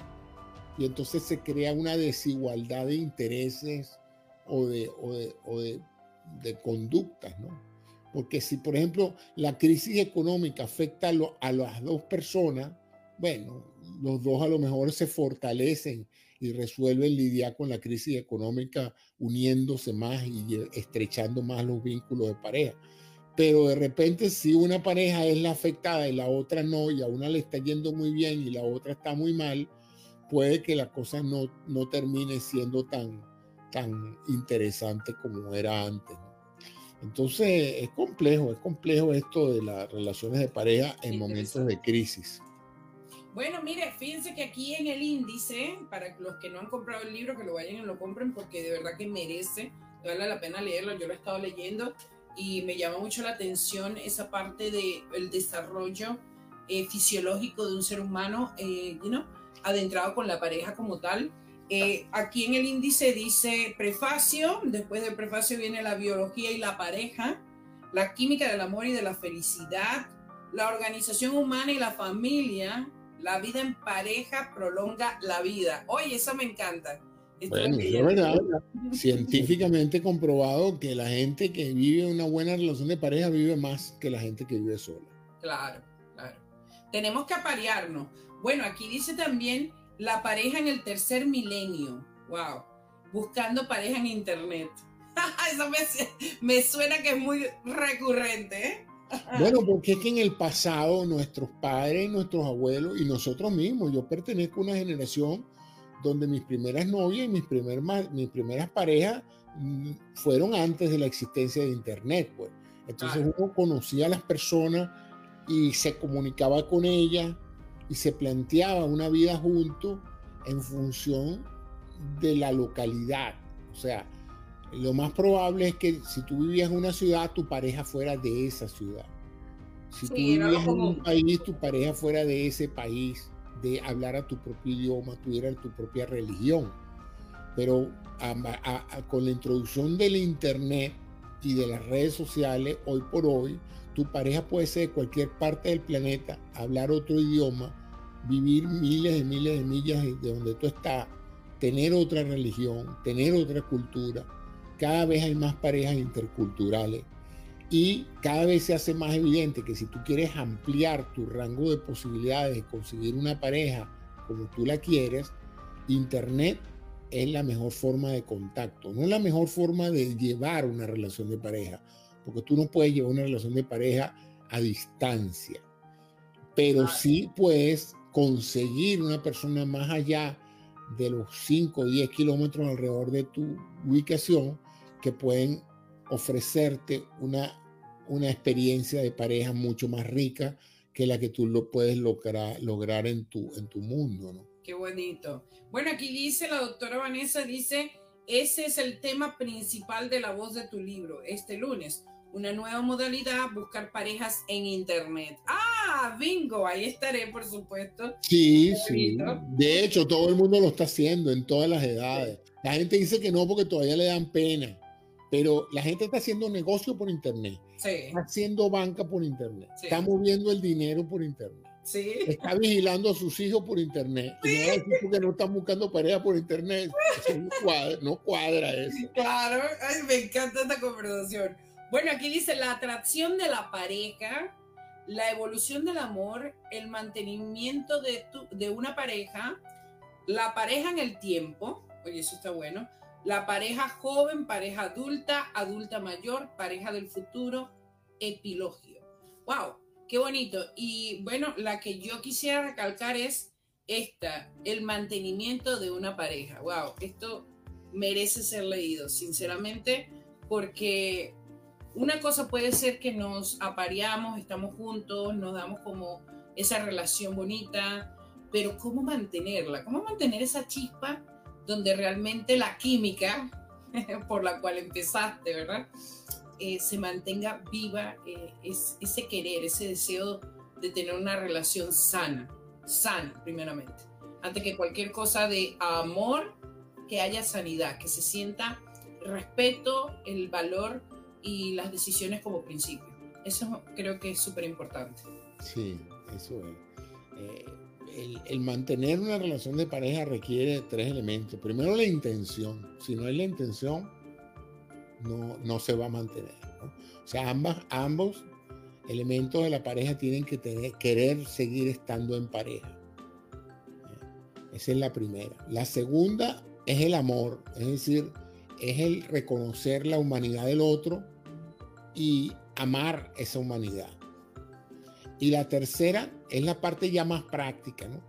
Y entonces se crea una desigualdad de intereses o de, o de, o de, de conductas, ¿no? Porque si, por ejemplo, la crisis económica afecta a, lo- a las dos personas, bueno, los dos a lo mejor se fortalecen y resuelven lidiar con la crisis económica uniéndose más y estrechando más los vínculos de pareja. pero de repente si una pareja es la afectada y la otra no, y a una le está yendo muy bien y la otra está muy mal, puede que la cosa no, no termine siendo tan, tan interesante como era antes. Entonces es complejo, es complejo esto de las relaciones de pareja en momentos de crisis. Bueno, mire, fíjense que aquí en el índice, para los que no han comprado el libro, que lo vayan y lo compren porque de verdad que merece, vale la pena leerlo, yo lo he estado leyendo y me llama mucho la atención esa parte del el desarrollo eh, fisiológico de un ser humano, eh, adentrado con la pareja como tal. Eh, aquí en el índice dice prefacio, después del prefacio viene la biología y la pareja, la química del amor y de la felicidad, la organización humana y la familia, la vida en pareja prolonga la vida. Oye, eso me encanta. Bueno, es verdad, científicamente comprobado que la gente que vive una buena relación de pareja vive más que la gente que vive sola. Claro, claro. Tenemos que aparearnos. Bueno, aquí dice también la pareja en el tercer milenio. Wow. Buscando pareja en internet. Eso me, me, suena que es muy recurrente. ¿eh? bueno, porque es que en el pasado nuestros padres, nuestros abuelos y nosotros mismos, yo pertenezco a una generación donde mis primeras novias y mis, primer, mis primeras parejas mm, fueron antes de la existencia de Internet, pues. Entonces uno conocía a las personas y se comunicaba con ellas y se planteaba una vida juntos en función de la localidad. O sea, lo más probable es que si tú vivías en una ciudad, tu pareja fuera de esa ciudad. Si tú vivías en un país, tu pareja fuera de ese país de hablar a tu propio idioma, tuviera tu propia religión. Pero con la introducción del Internet y de las redes sociales, hoy por hoy, tu pareja puede ser de cualquier parte del planeta, hablar otro idioma, vivir miles y miles de millas de donde tú estás, tener otra religión, tener otra cultura. Cada vez hay más parejas interculturales y cada vez se hace más evidente que si tú quieres ampliar tu rango de posibilidades de conseguir una pareja como tú la quieres, Internet es la mejor forma de contacto, no la mejor forma de llevar una relación de pareja, porque tú no puedes llevar una relación de pareja a distancia, pero sí puedes conseguir una persona más allá de los 5 o 10 kilómetros alrededor de tu ubicación que pueden ofrecerte una una experiencia de pareja mucho más rica que la que tú lo puedes lograr, lograr en, tu, en tu mundo, ¿no? Qué bonito. Bueno, aquí dice la doctora Vanessa, dice, ese es el tema principal de la voz de tu libro, este lunes. Una nueva modalidad, buscar parejas en Internet. Ah, bingo, ahí estaré, por supuesto. Sí, sí. De hecho, todo el mundo lo está haciendo en todas las edades. La gente dice que no porque todavía le dan pena pero la gente está haciendo negocio por internet, está haciendo banca por internet, está moviendo el dinero por internet. Está vigilando a sus hijos por internet. Y no decir porque no están buscando pareja por internet. no, cuadra, eso. Claro, me encanta esta conversación. Bueno, aquí dice la atracción de la pareja, la evolución del amor, el mantenimiento de, de una pareja, la pareja en el tiempo, oye, eso está bueno, la pareja joven, pareja adulta, adulta mayor, pareja del futuro, epilogio. ¡Wow! ¡Qué bonito! Y bueno, la que yo quisiera recalcar es esta, el mantenimiento de una pareja. ¡Wow! Esto merece ser leído, sinceramente, porque una cosa puede ser que nos apareamos, estamos juntos, nos damos como esa relación bonita, pero ¿cómo mantenerla? ¿Cómo mantener esa chispa donde realmente la química por la cual empezaste, ¿verdad? Eh, se mantenga viva eh, es, ese querer, ese deseo de tener una relación sana, sana primeramente, antes que cualquier cosa de amor, que haya sanidad, que se sienta respeto, el valor y las decisiones como principio. Eso creo que es súper importante. Sí, eso es. Eh, el, mantener una relación de pareja requiere tres elementos. Primero, la intención. Si no hay la intención, no, no se va a mantener. O sea, ambas, ambos elementos de la pareja tienen que tener, querer seguir estando en pareja. Esa es la primera. La segunda es el amor, es decir, es el reconocer la humanidad del otro y amar esa humanidad. Y la tercera es la parte ya más práctica, ¿no?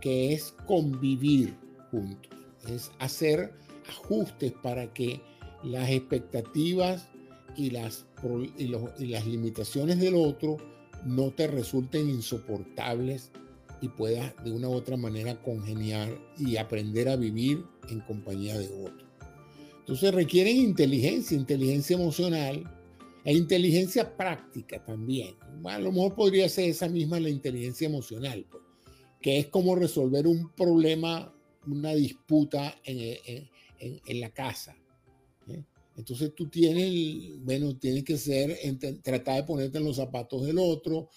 que es convivir juntos, es hacer ajustes para que las expectativas y las, y, las limitaciones del otro no te resulten insoportables y puedas de una u otra manera congeniar y aprender a vivir en compañía de otro. Entonces requieren inteligencia, inteligencia emocional e inteligencia práctica también. a lo mejor podría ser esa misma la inteligencia emocional, pues, que es como resolver un problema, una disputa en, en la casa. ¿eh? Entonces tú tienes, bueno, tienes que ser, tratar de ponerte en los zapatos del otro,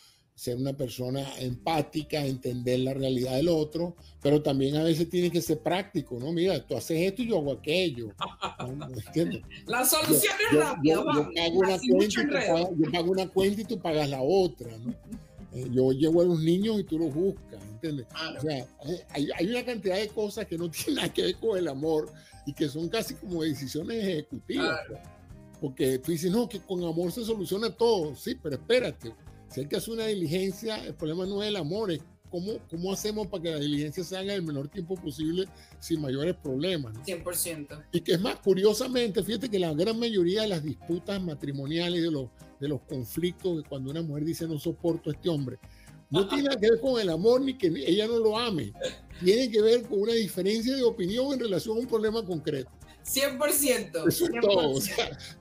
ser una persona empática, entender la realidad del otro, pero también a veces tienes que ser práctico, ¿no? Mira, tú haces esto y yo hago aquello. La solución es rápida. Yo, pago una cuenta y tú pagas, la otra, ¿no? Eh, yo llevo a los niños y tú los buscas, ¿entiendes? O sea, hay, hay, una cantidad de cosas que no tienen nada que ver con el amor y que son casi como decisiones ejecutivas. Pues. Porque tú dices, no, que con amor se soluciona todo. Sí, pero espérate. Si hay que hacer una diligencia, el problema no es el amor, es cómo, cómo hacemos para que la diligencia se haga en el menor tiempo posible sin mayores problemas. 100%. Y que es más, curiosamente, fíjate que la gran mayoría de las disputas matrimoniales, de los, de los conflictos, cuando una mujer dice no soporto a este hombre, no tiene que ver con el amor ni que ella no lo ame. Tiene que ver con una diferencia de opinión en relación a un problema concreto. 100%. Eso es todo.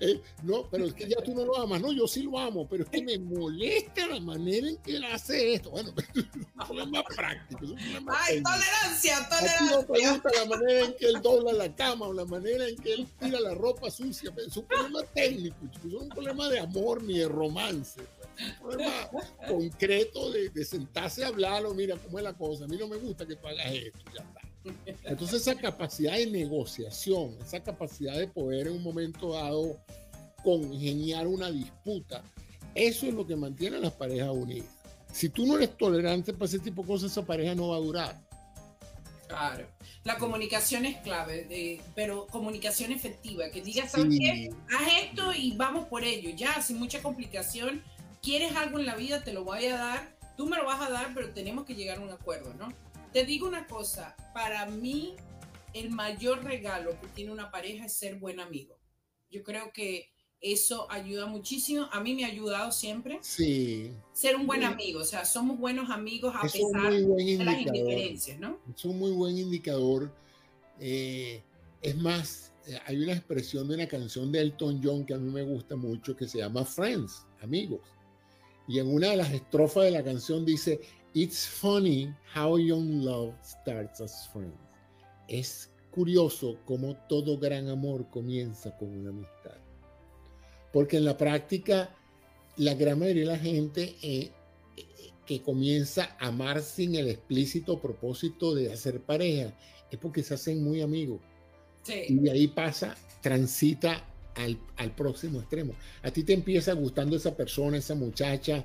Eh, no, pero es que ya tú no lo amas. No, yo sí lo amo, pero es que me molesta la manera en que él hace esto. Bueno, es un problema práctico. Es un problema Ay, tolerancia, tolerancia. no te gusta la manera en que él dobla la cama o la manera en que él tira la ropa sucia. Es un problema técnico, es un problema de amor ni de romance un problema concreto de, sentarse a hablarlo, mira cómo es la cosa, a mí no me gusta que tú hagas esto, ya está. Entonces esa capacidad de negociación, esa capacidad de poder en un momento dado congeniar una disputa, eso es lo que mantiene a las parejas unidas. Si tú no eres tolerante para ese tipo de cosas, esa pareja no va a durar. Claro. La comunicación es clave, pero comunicación efectiva, que digas, ¿sabes qué? Haz esto y vamos por ello, ya, sin mucha complicación quieres algo en la vida, te lo voy a dar, tú me lo vas a dar, pero tenemos que llegar a un acuerdo, ¿no? Te digo una cosa, para mí el mayor regalo que tiene una pareja es ser buen amigo. Yo creo que eso ayuda muchísimo. A mí me ha ayudado siempre. Sí. Ser un buen amigo, o sea, somos buenos amigos a pesar de las indiferencias, ¿no? Es un muy buen indicador. Eh, es más, eh, hay una expresión de una canción de Elton John que a mí me gusta mucho que se llama Friends, amigos. Y en una de las estrofas de la canción dice, It's funny how young love starts as friends. Es curioso cómo todo gran amor comienza con una amistad. Porque en la práctica, la gran mayoría de la gente eh, que comienza a amar sin el explícito propósito de hacer pareja es porque se hacen muy amigos. Y de ahí pasa, transita al, próximo extremo. A ti te empieza gustando esa persona, esa muchacha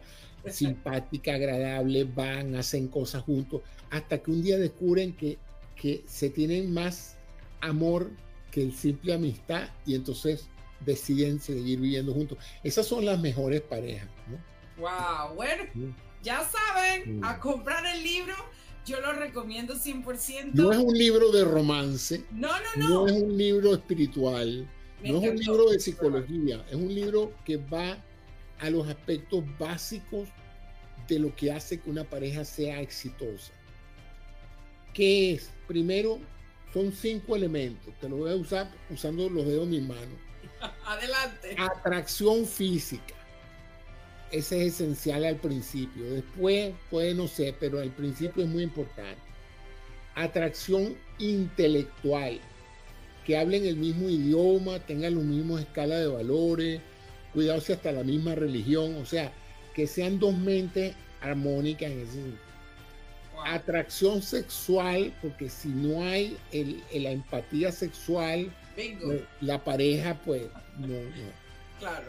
simpática, agradable, van, hacen cosas juntos, hasta que un día descubren que, que se tienen más amor que el simple amistad y entonces deciden seguir viviendo juntos. Esas son las mejores parejas. Wow, bueno, ya saben, a comprar el libro. Yo lo recomiendo 100%. No es un libro de romance. No, no, no. No es un libro espiritual no es un libro de psicología, es un libro que va a los aspectos básicos de lo que hace que una pareja sea exitosa. ¿Qué es? Primero, son cinco elementos. Te lo voy a usar usando los dedos de mi mano. Adelante. Atracción física. Ese es esencial al principio. Después puede no ser, pero al principio es muy importante. Atracción intelectual que hablen el mismo idioma, tengan los mismos escala de valores, cuidado si hasta la misma religión, o sea, que sean dos mentes armónicas en ese sentido. Atracción sexual, porque si no hay la empatía sexual, pues, la pareja, pues no, no. Claro.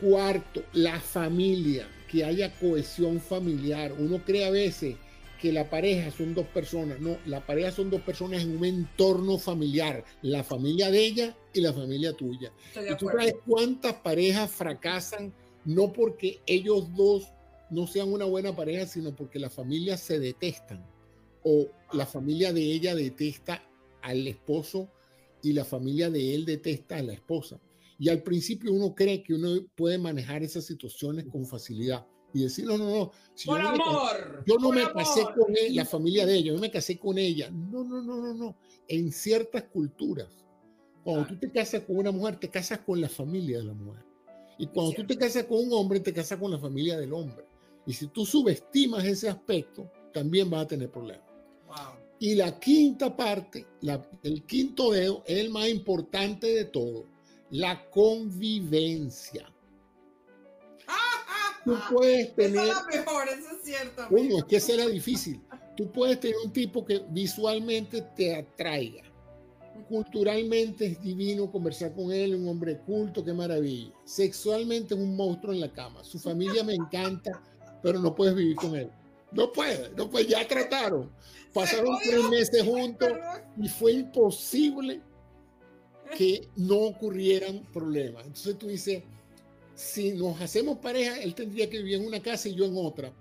Cuarto, la familia, que haya cohesión familiar. Uno cree a veces que la pareja son dos personas. No, la pareja son dos personas en un entorno familiar. La familia de ella y la familia tuya. ¿Y tú sabes cuántas parejas fracasan no porque ellos dos no sean una buena pareja, sino porque las familias se detestan o la familia de ella detesta al esposo y la familia de él detesta a la esposa. Y al principio uno cree que uno puede manejar esas situaciones con facilidad y decir, no, no, no. por yo amor. No yo no me casé con él, la familia de ella, yo me casé con ella. No, no, no, no, no. En ciertas culturas, cuando tú te casas con una mujer, te casas con la familia de la mujer. Y cuando tú te casas con un hombre, te casas con la familia del hombre. Y si tú subestimas ese aspecto, también vas a tener problemas. Y la quinta parte, el quinto dedo, es el más importante de todo, la convivencia. Tú puedes tener. Es la mejor, eso es cierto. Bueno, es que será difícil. Tú puedes tener un tipo que visualmente te atraiga. Culturalmente es divino conversar con él, un hombre culto, qué maravilla. Sexualmente es un monstruo en la cama. Su familia me encanta, pero no puedes vivir con él. No puede, no puede, ya trataron. Pasaron tres meses juntos y fue imposible que no ocurrieran problemas. Entonces tú dices, si nos hacemos pareja, él tendría que vivir en una casa y yo en otra.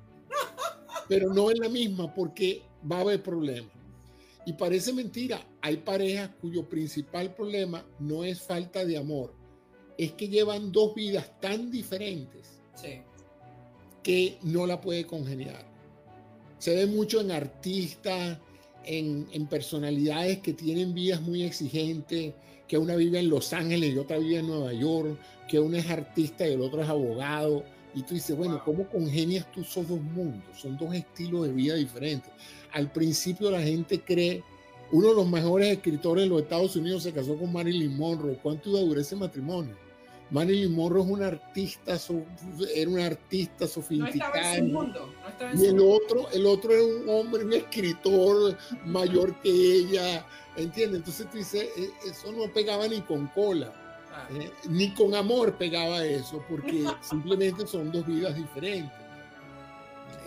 Pero no en la misma porque va a haber problemas. Y parece mentira, hay parejas cuyo principal problema no es falta de amor, es que llevan dos vidas tan diferentes que no la puede congeniar. Se ve mucho en artistas, en, en personalidades que tienen vidas muy exigentes, que una vive en Los Ángeles y otra vive en Nueva York, que uno es artista y el otro es abogado. Y tú dices, bueno, ¿cómo congenias tú esos dos mundos? Son dos estilos de vida diferentes. Al principio la gente cree, uno de los mejores escritores de los Estados Unidos se casó con Marilyn Monroe. ¿Cuánto iba a durar ese matrimonio? Marilyn Monroe es un artista, era un artista sofisticado. y el otro, el otro era un hombre, un escritor mayor que ella, ¿entiendes? Entonces tú dices, e, eso no pegaba ni con cola, eh, ni con amor pegaba eso, porque simplemente son dos vidas diferentes.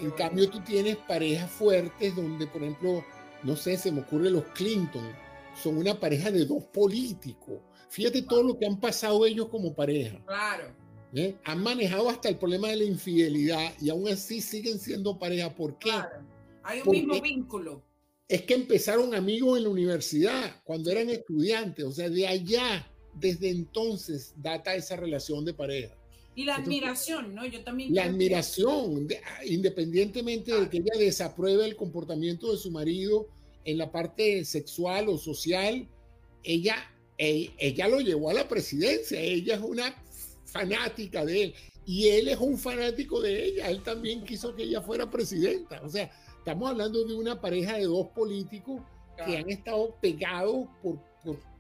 En cambio, tú tienes parejas fuertes donde, por ejemplo, no sé, se me ocurre los Clinton, son una pareja de dos políticos Fíjate todo lo que han pasado ellos como pareja. Claro. ¿Eh? Han manejado hasta el problema de la infidelidad y aún así siguen siendo pareja. ¿Por qué? Claro. Hay un mismo vínculo. Es que empezaron amigos en la universidad cuando eran estudiantes. O sea, de allá, desde entonces, data esa relación de pareja. Y la admiración, ¿no? Yo también. La admiración, independientemente de que ella desapruebe el comportamiento de su marido en la parte sexual o social, ella ella lo llevó a la presidencia, ella es una fanática de él y él es un fanático de ella, él también quiso que ella fuera presidenta, o sea, estamos hablando de una pareja de dos políticos que han estado pegados por,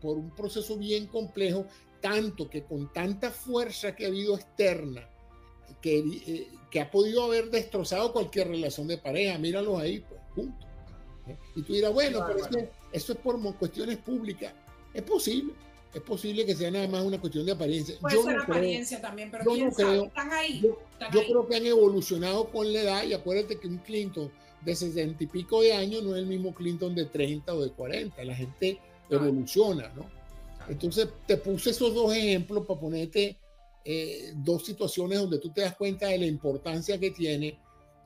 por, un proceso bien complejo, tanto que con tanta fuerza que ha habido externa, que, eh, que ha podido haber destrozado cualquier relación de pareja, míralos ahí, pues, juntos. ¿eh? Y tú dirás, bueno, pero eso es por cuestiones públicas. Es posible, es posible que sea nada más una cuestión de apariencia. Puede yo ser apariencia también, pero yo no creo, están ahí. Yo, creo que han evolucionado con la edad y acuérdate que un Clinton de 60 y pico de años no es el mismo Clinton de 30 o de 40. La gente evoluciona, ¿no? Entonces te puse esos dos ejemplos para ponerte eh, dos situaciones donde tú te das cuenta de la importancia que tiene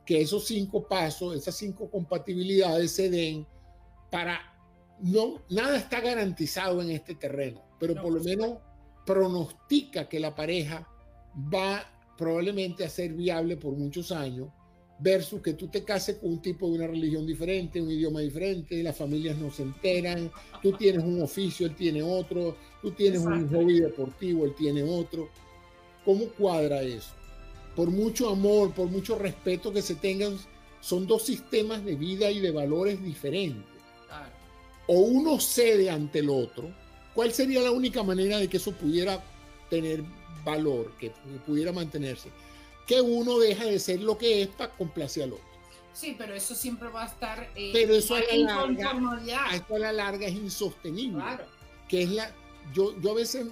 que esos cinco pasos, esas cinco compatibilidades se den para no, nada está garantizado en este terreno, pero por lo menos pronostica que la pareja va probablemente a ser viable por muchos años, versus que tú te cases con un tipo de una religión diferente, un idioma diferente, las familias no se enteran, tú tienes un oficio, él tiene otro, tú tienes un hobby deportivo, él tiene otro. ¿Cómo cuadra eso? Por mucho amor, por mucho respeto que se tengan, son dos sistemas de vida y de valores diferentes o uno cede ante el otro, ¿cuál sería la única manera de que eso pudiera tener valor, que pudiera mantenerse? Que uno deja de ser lo que es para complacer al otro. Sí, pero eso siempre va a estar eh, pero eso a la, larga, esto a la larga es insostenible. Claro. Que es la, yo, yo a veces,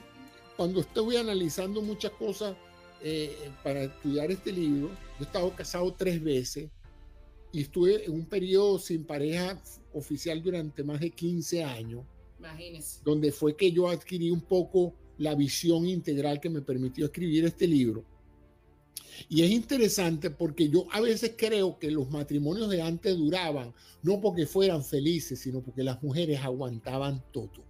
cuando estoy analizando muchas cosas eh, para estudiar este libro, yo he estado casado tres veces y estuve en un periodo sin pareja oficial durante más de 15 años. Imagínese. Donde fue que yo adquirí un poco la visión integral que me permitió escribir este libro. Y es interesante porque yo a veces creo que los matrimonios de antes duraban no porque fueran felices, sino porque las mujeres aguantaban todo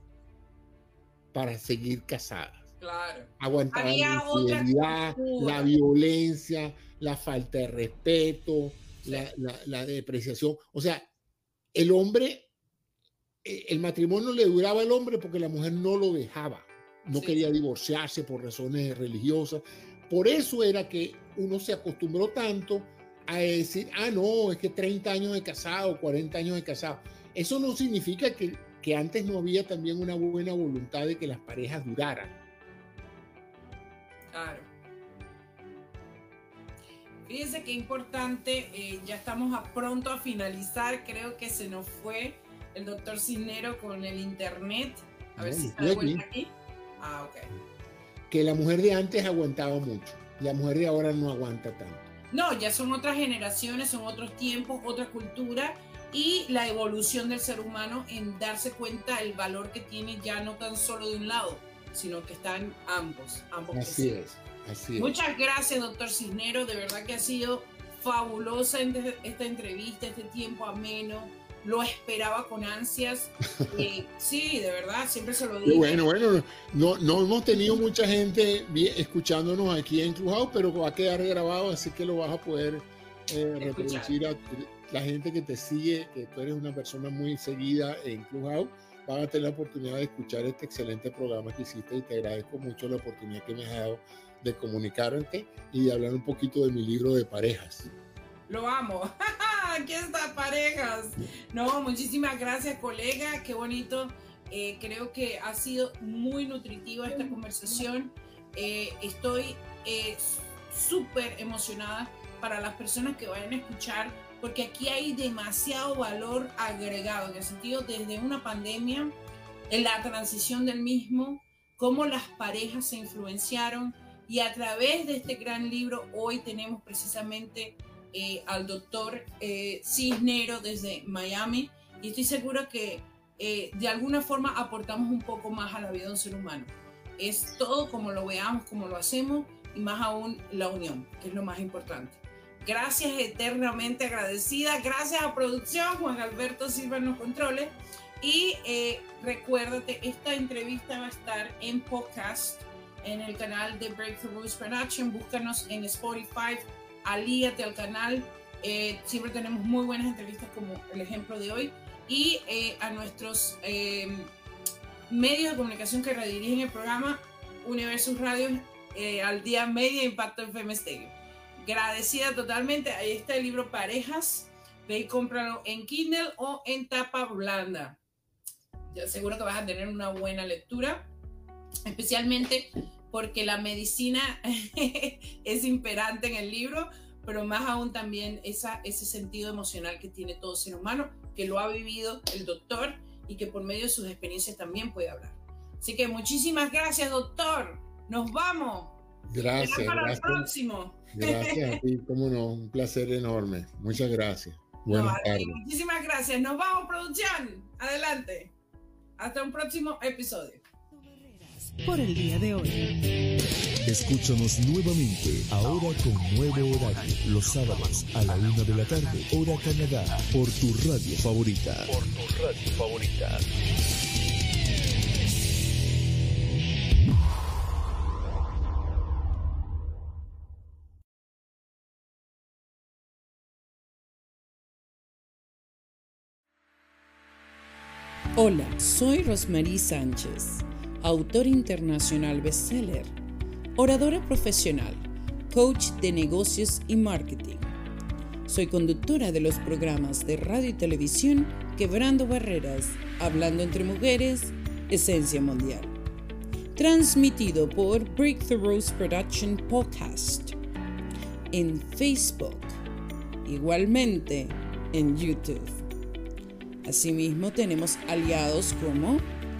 para seguir casadas. Claro. Aguantaban la infidelidad, la violencia, la falta de respeto, la, la depreciación. O sea, el hombre, eh, el matrimonio le duraba al hombre porque la mujer no lo dejaba no quería divorciarse por razones religiosas. Por eso era que uno se acostumbró tanto a decir, ah, no, es que 30 años de casado, 40 años de casado. Eso no significa que, que antes no había también una buena voluntad de que las parejas duraran. Claro. Fíjense qué importante, eh, ya estamos a pronto a finalizar, creo que se nos fue el doctor Cisnero con el internet. A ver si está de vuelta aquí. Ah, ok. Que la mujer de antes aguantaba mucho, la mujer de ahora no aguanta tanto. No, ya son otras generaciones, son otros tiempos, otra cultura y la evolución del ser humano en darse cuenta el valor que tiene ya no tan solo de un lado, sino que están ambos. ambos así es, así es. Muchas gracias, doctor Cisnero. De verdad que ha sido fabulosa esta entrevista, este tiempo ameno lo esperaba con ansias. sí, de verdad, siempre se lo digo. Bueno, bueno, no, no hemos tenido mucha gente escuchándonos aquí en Clubhouse, pero va a quedar grabado, así que lo vas a poder eh, reproducir a la gente que te sigue, que tú eres una persona muy seguida en Clubhouse. Van a tener la oportunidad de escuchar este excelente programa que hiciste y te agradezco mucho la oportunidad que me has dado de comunicarte y de hablar un poquito de mi libro de parejas. Lo amo. Aquí está, parejas. No, muchísimas gracias, colega. Qué bonito. Eh, creo que ha sido muy nutritiva esta conversación. Eh, estoy eh, súper emocionada para las personas que vayan a escuchar, porque aquí hay demasiado valor agregado, en el sentido desde una pandemia, en la transición del mismo, cómo las parejas se influenciaron y a través de este gran libro hoy tenemos precisamente eh, al doctor eh, Cisnero desde Miami y estoy segura que eh, de alguna forma aportamos un poco más a la vida de un ser humano. Es todo como lo veamos, como lo hacemos y más aún la unión, que es lo más importante. Gracias eternamente agradecida. Gracias a producción, Juan Alberto Silva en los controles. Y recuérdate, esta entrevista va a estar en podcast en el canal de Breakthrough Production. Búscanos en Spotify, alíate al canal. Eh, siempre tenemos muy buenas entrevistas como el ejemplo de hoy. Y eh, a nuestros em, medios de comunicación que redirigen el programa Universus Radio eh, al día media Impacto FM Stereo. Agradecida totalmente. Ahí está el libro Parejas. Ve y cómpralo en Kindle o en tapa blanda. Ya seguro que vas a tener una buena lectura. Especialmente porque la medicina es imperante en el libro, pero más aún también esa, ese sentido emocional que tiene todo ser humano, que lo ha vivido el doctor y que por medio de sus experiencias también puede hablar. Así que muchísimas gracias, doctor. Nos vamos. Gracias. Para gracias. el próximo. Gracias a ti, cómo no, un placer enorme. Muchas gracias. Buenas tardes. Muchísimas gracias. Nos vamos, producción. Adelante. Hasta un próximo episodio por el día de hoy. Escúchanos nuevamente, ahora con nuevo horario, los sábados a la una de la tarde, hora Canadá, por tu radio favorita. Por tu radio favorita. Hola, soy Rosmarie Sánchez autor internacional bestseller, oradora profesional, coach de negocios y marketing. Soy conductora de los programas de radio y televisión Quebrando Barreras, Hablando entre Mujeres, Esencia Mundial. Transmitido por Breakthroughs Production Podcast. En Facebook. Igualmente en YouTube. Asimismo tenemos aliados como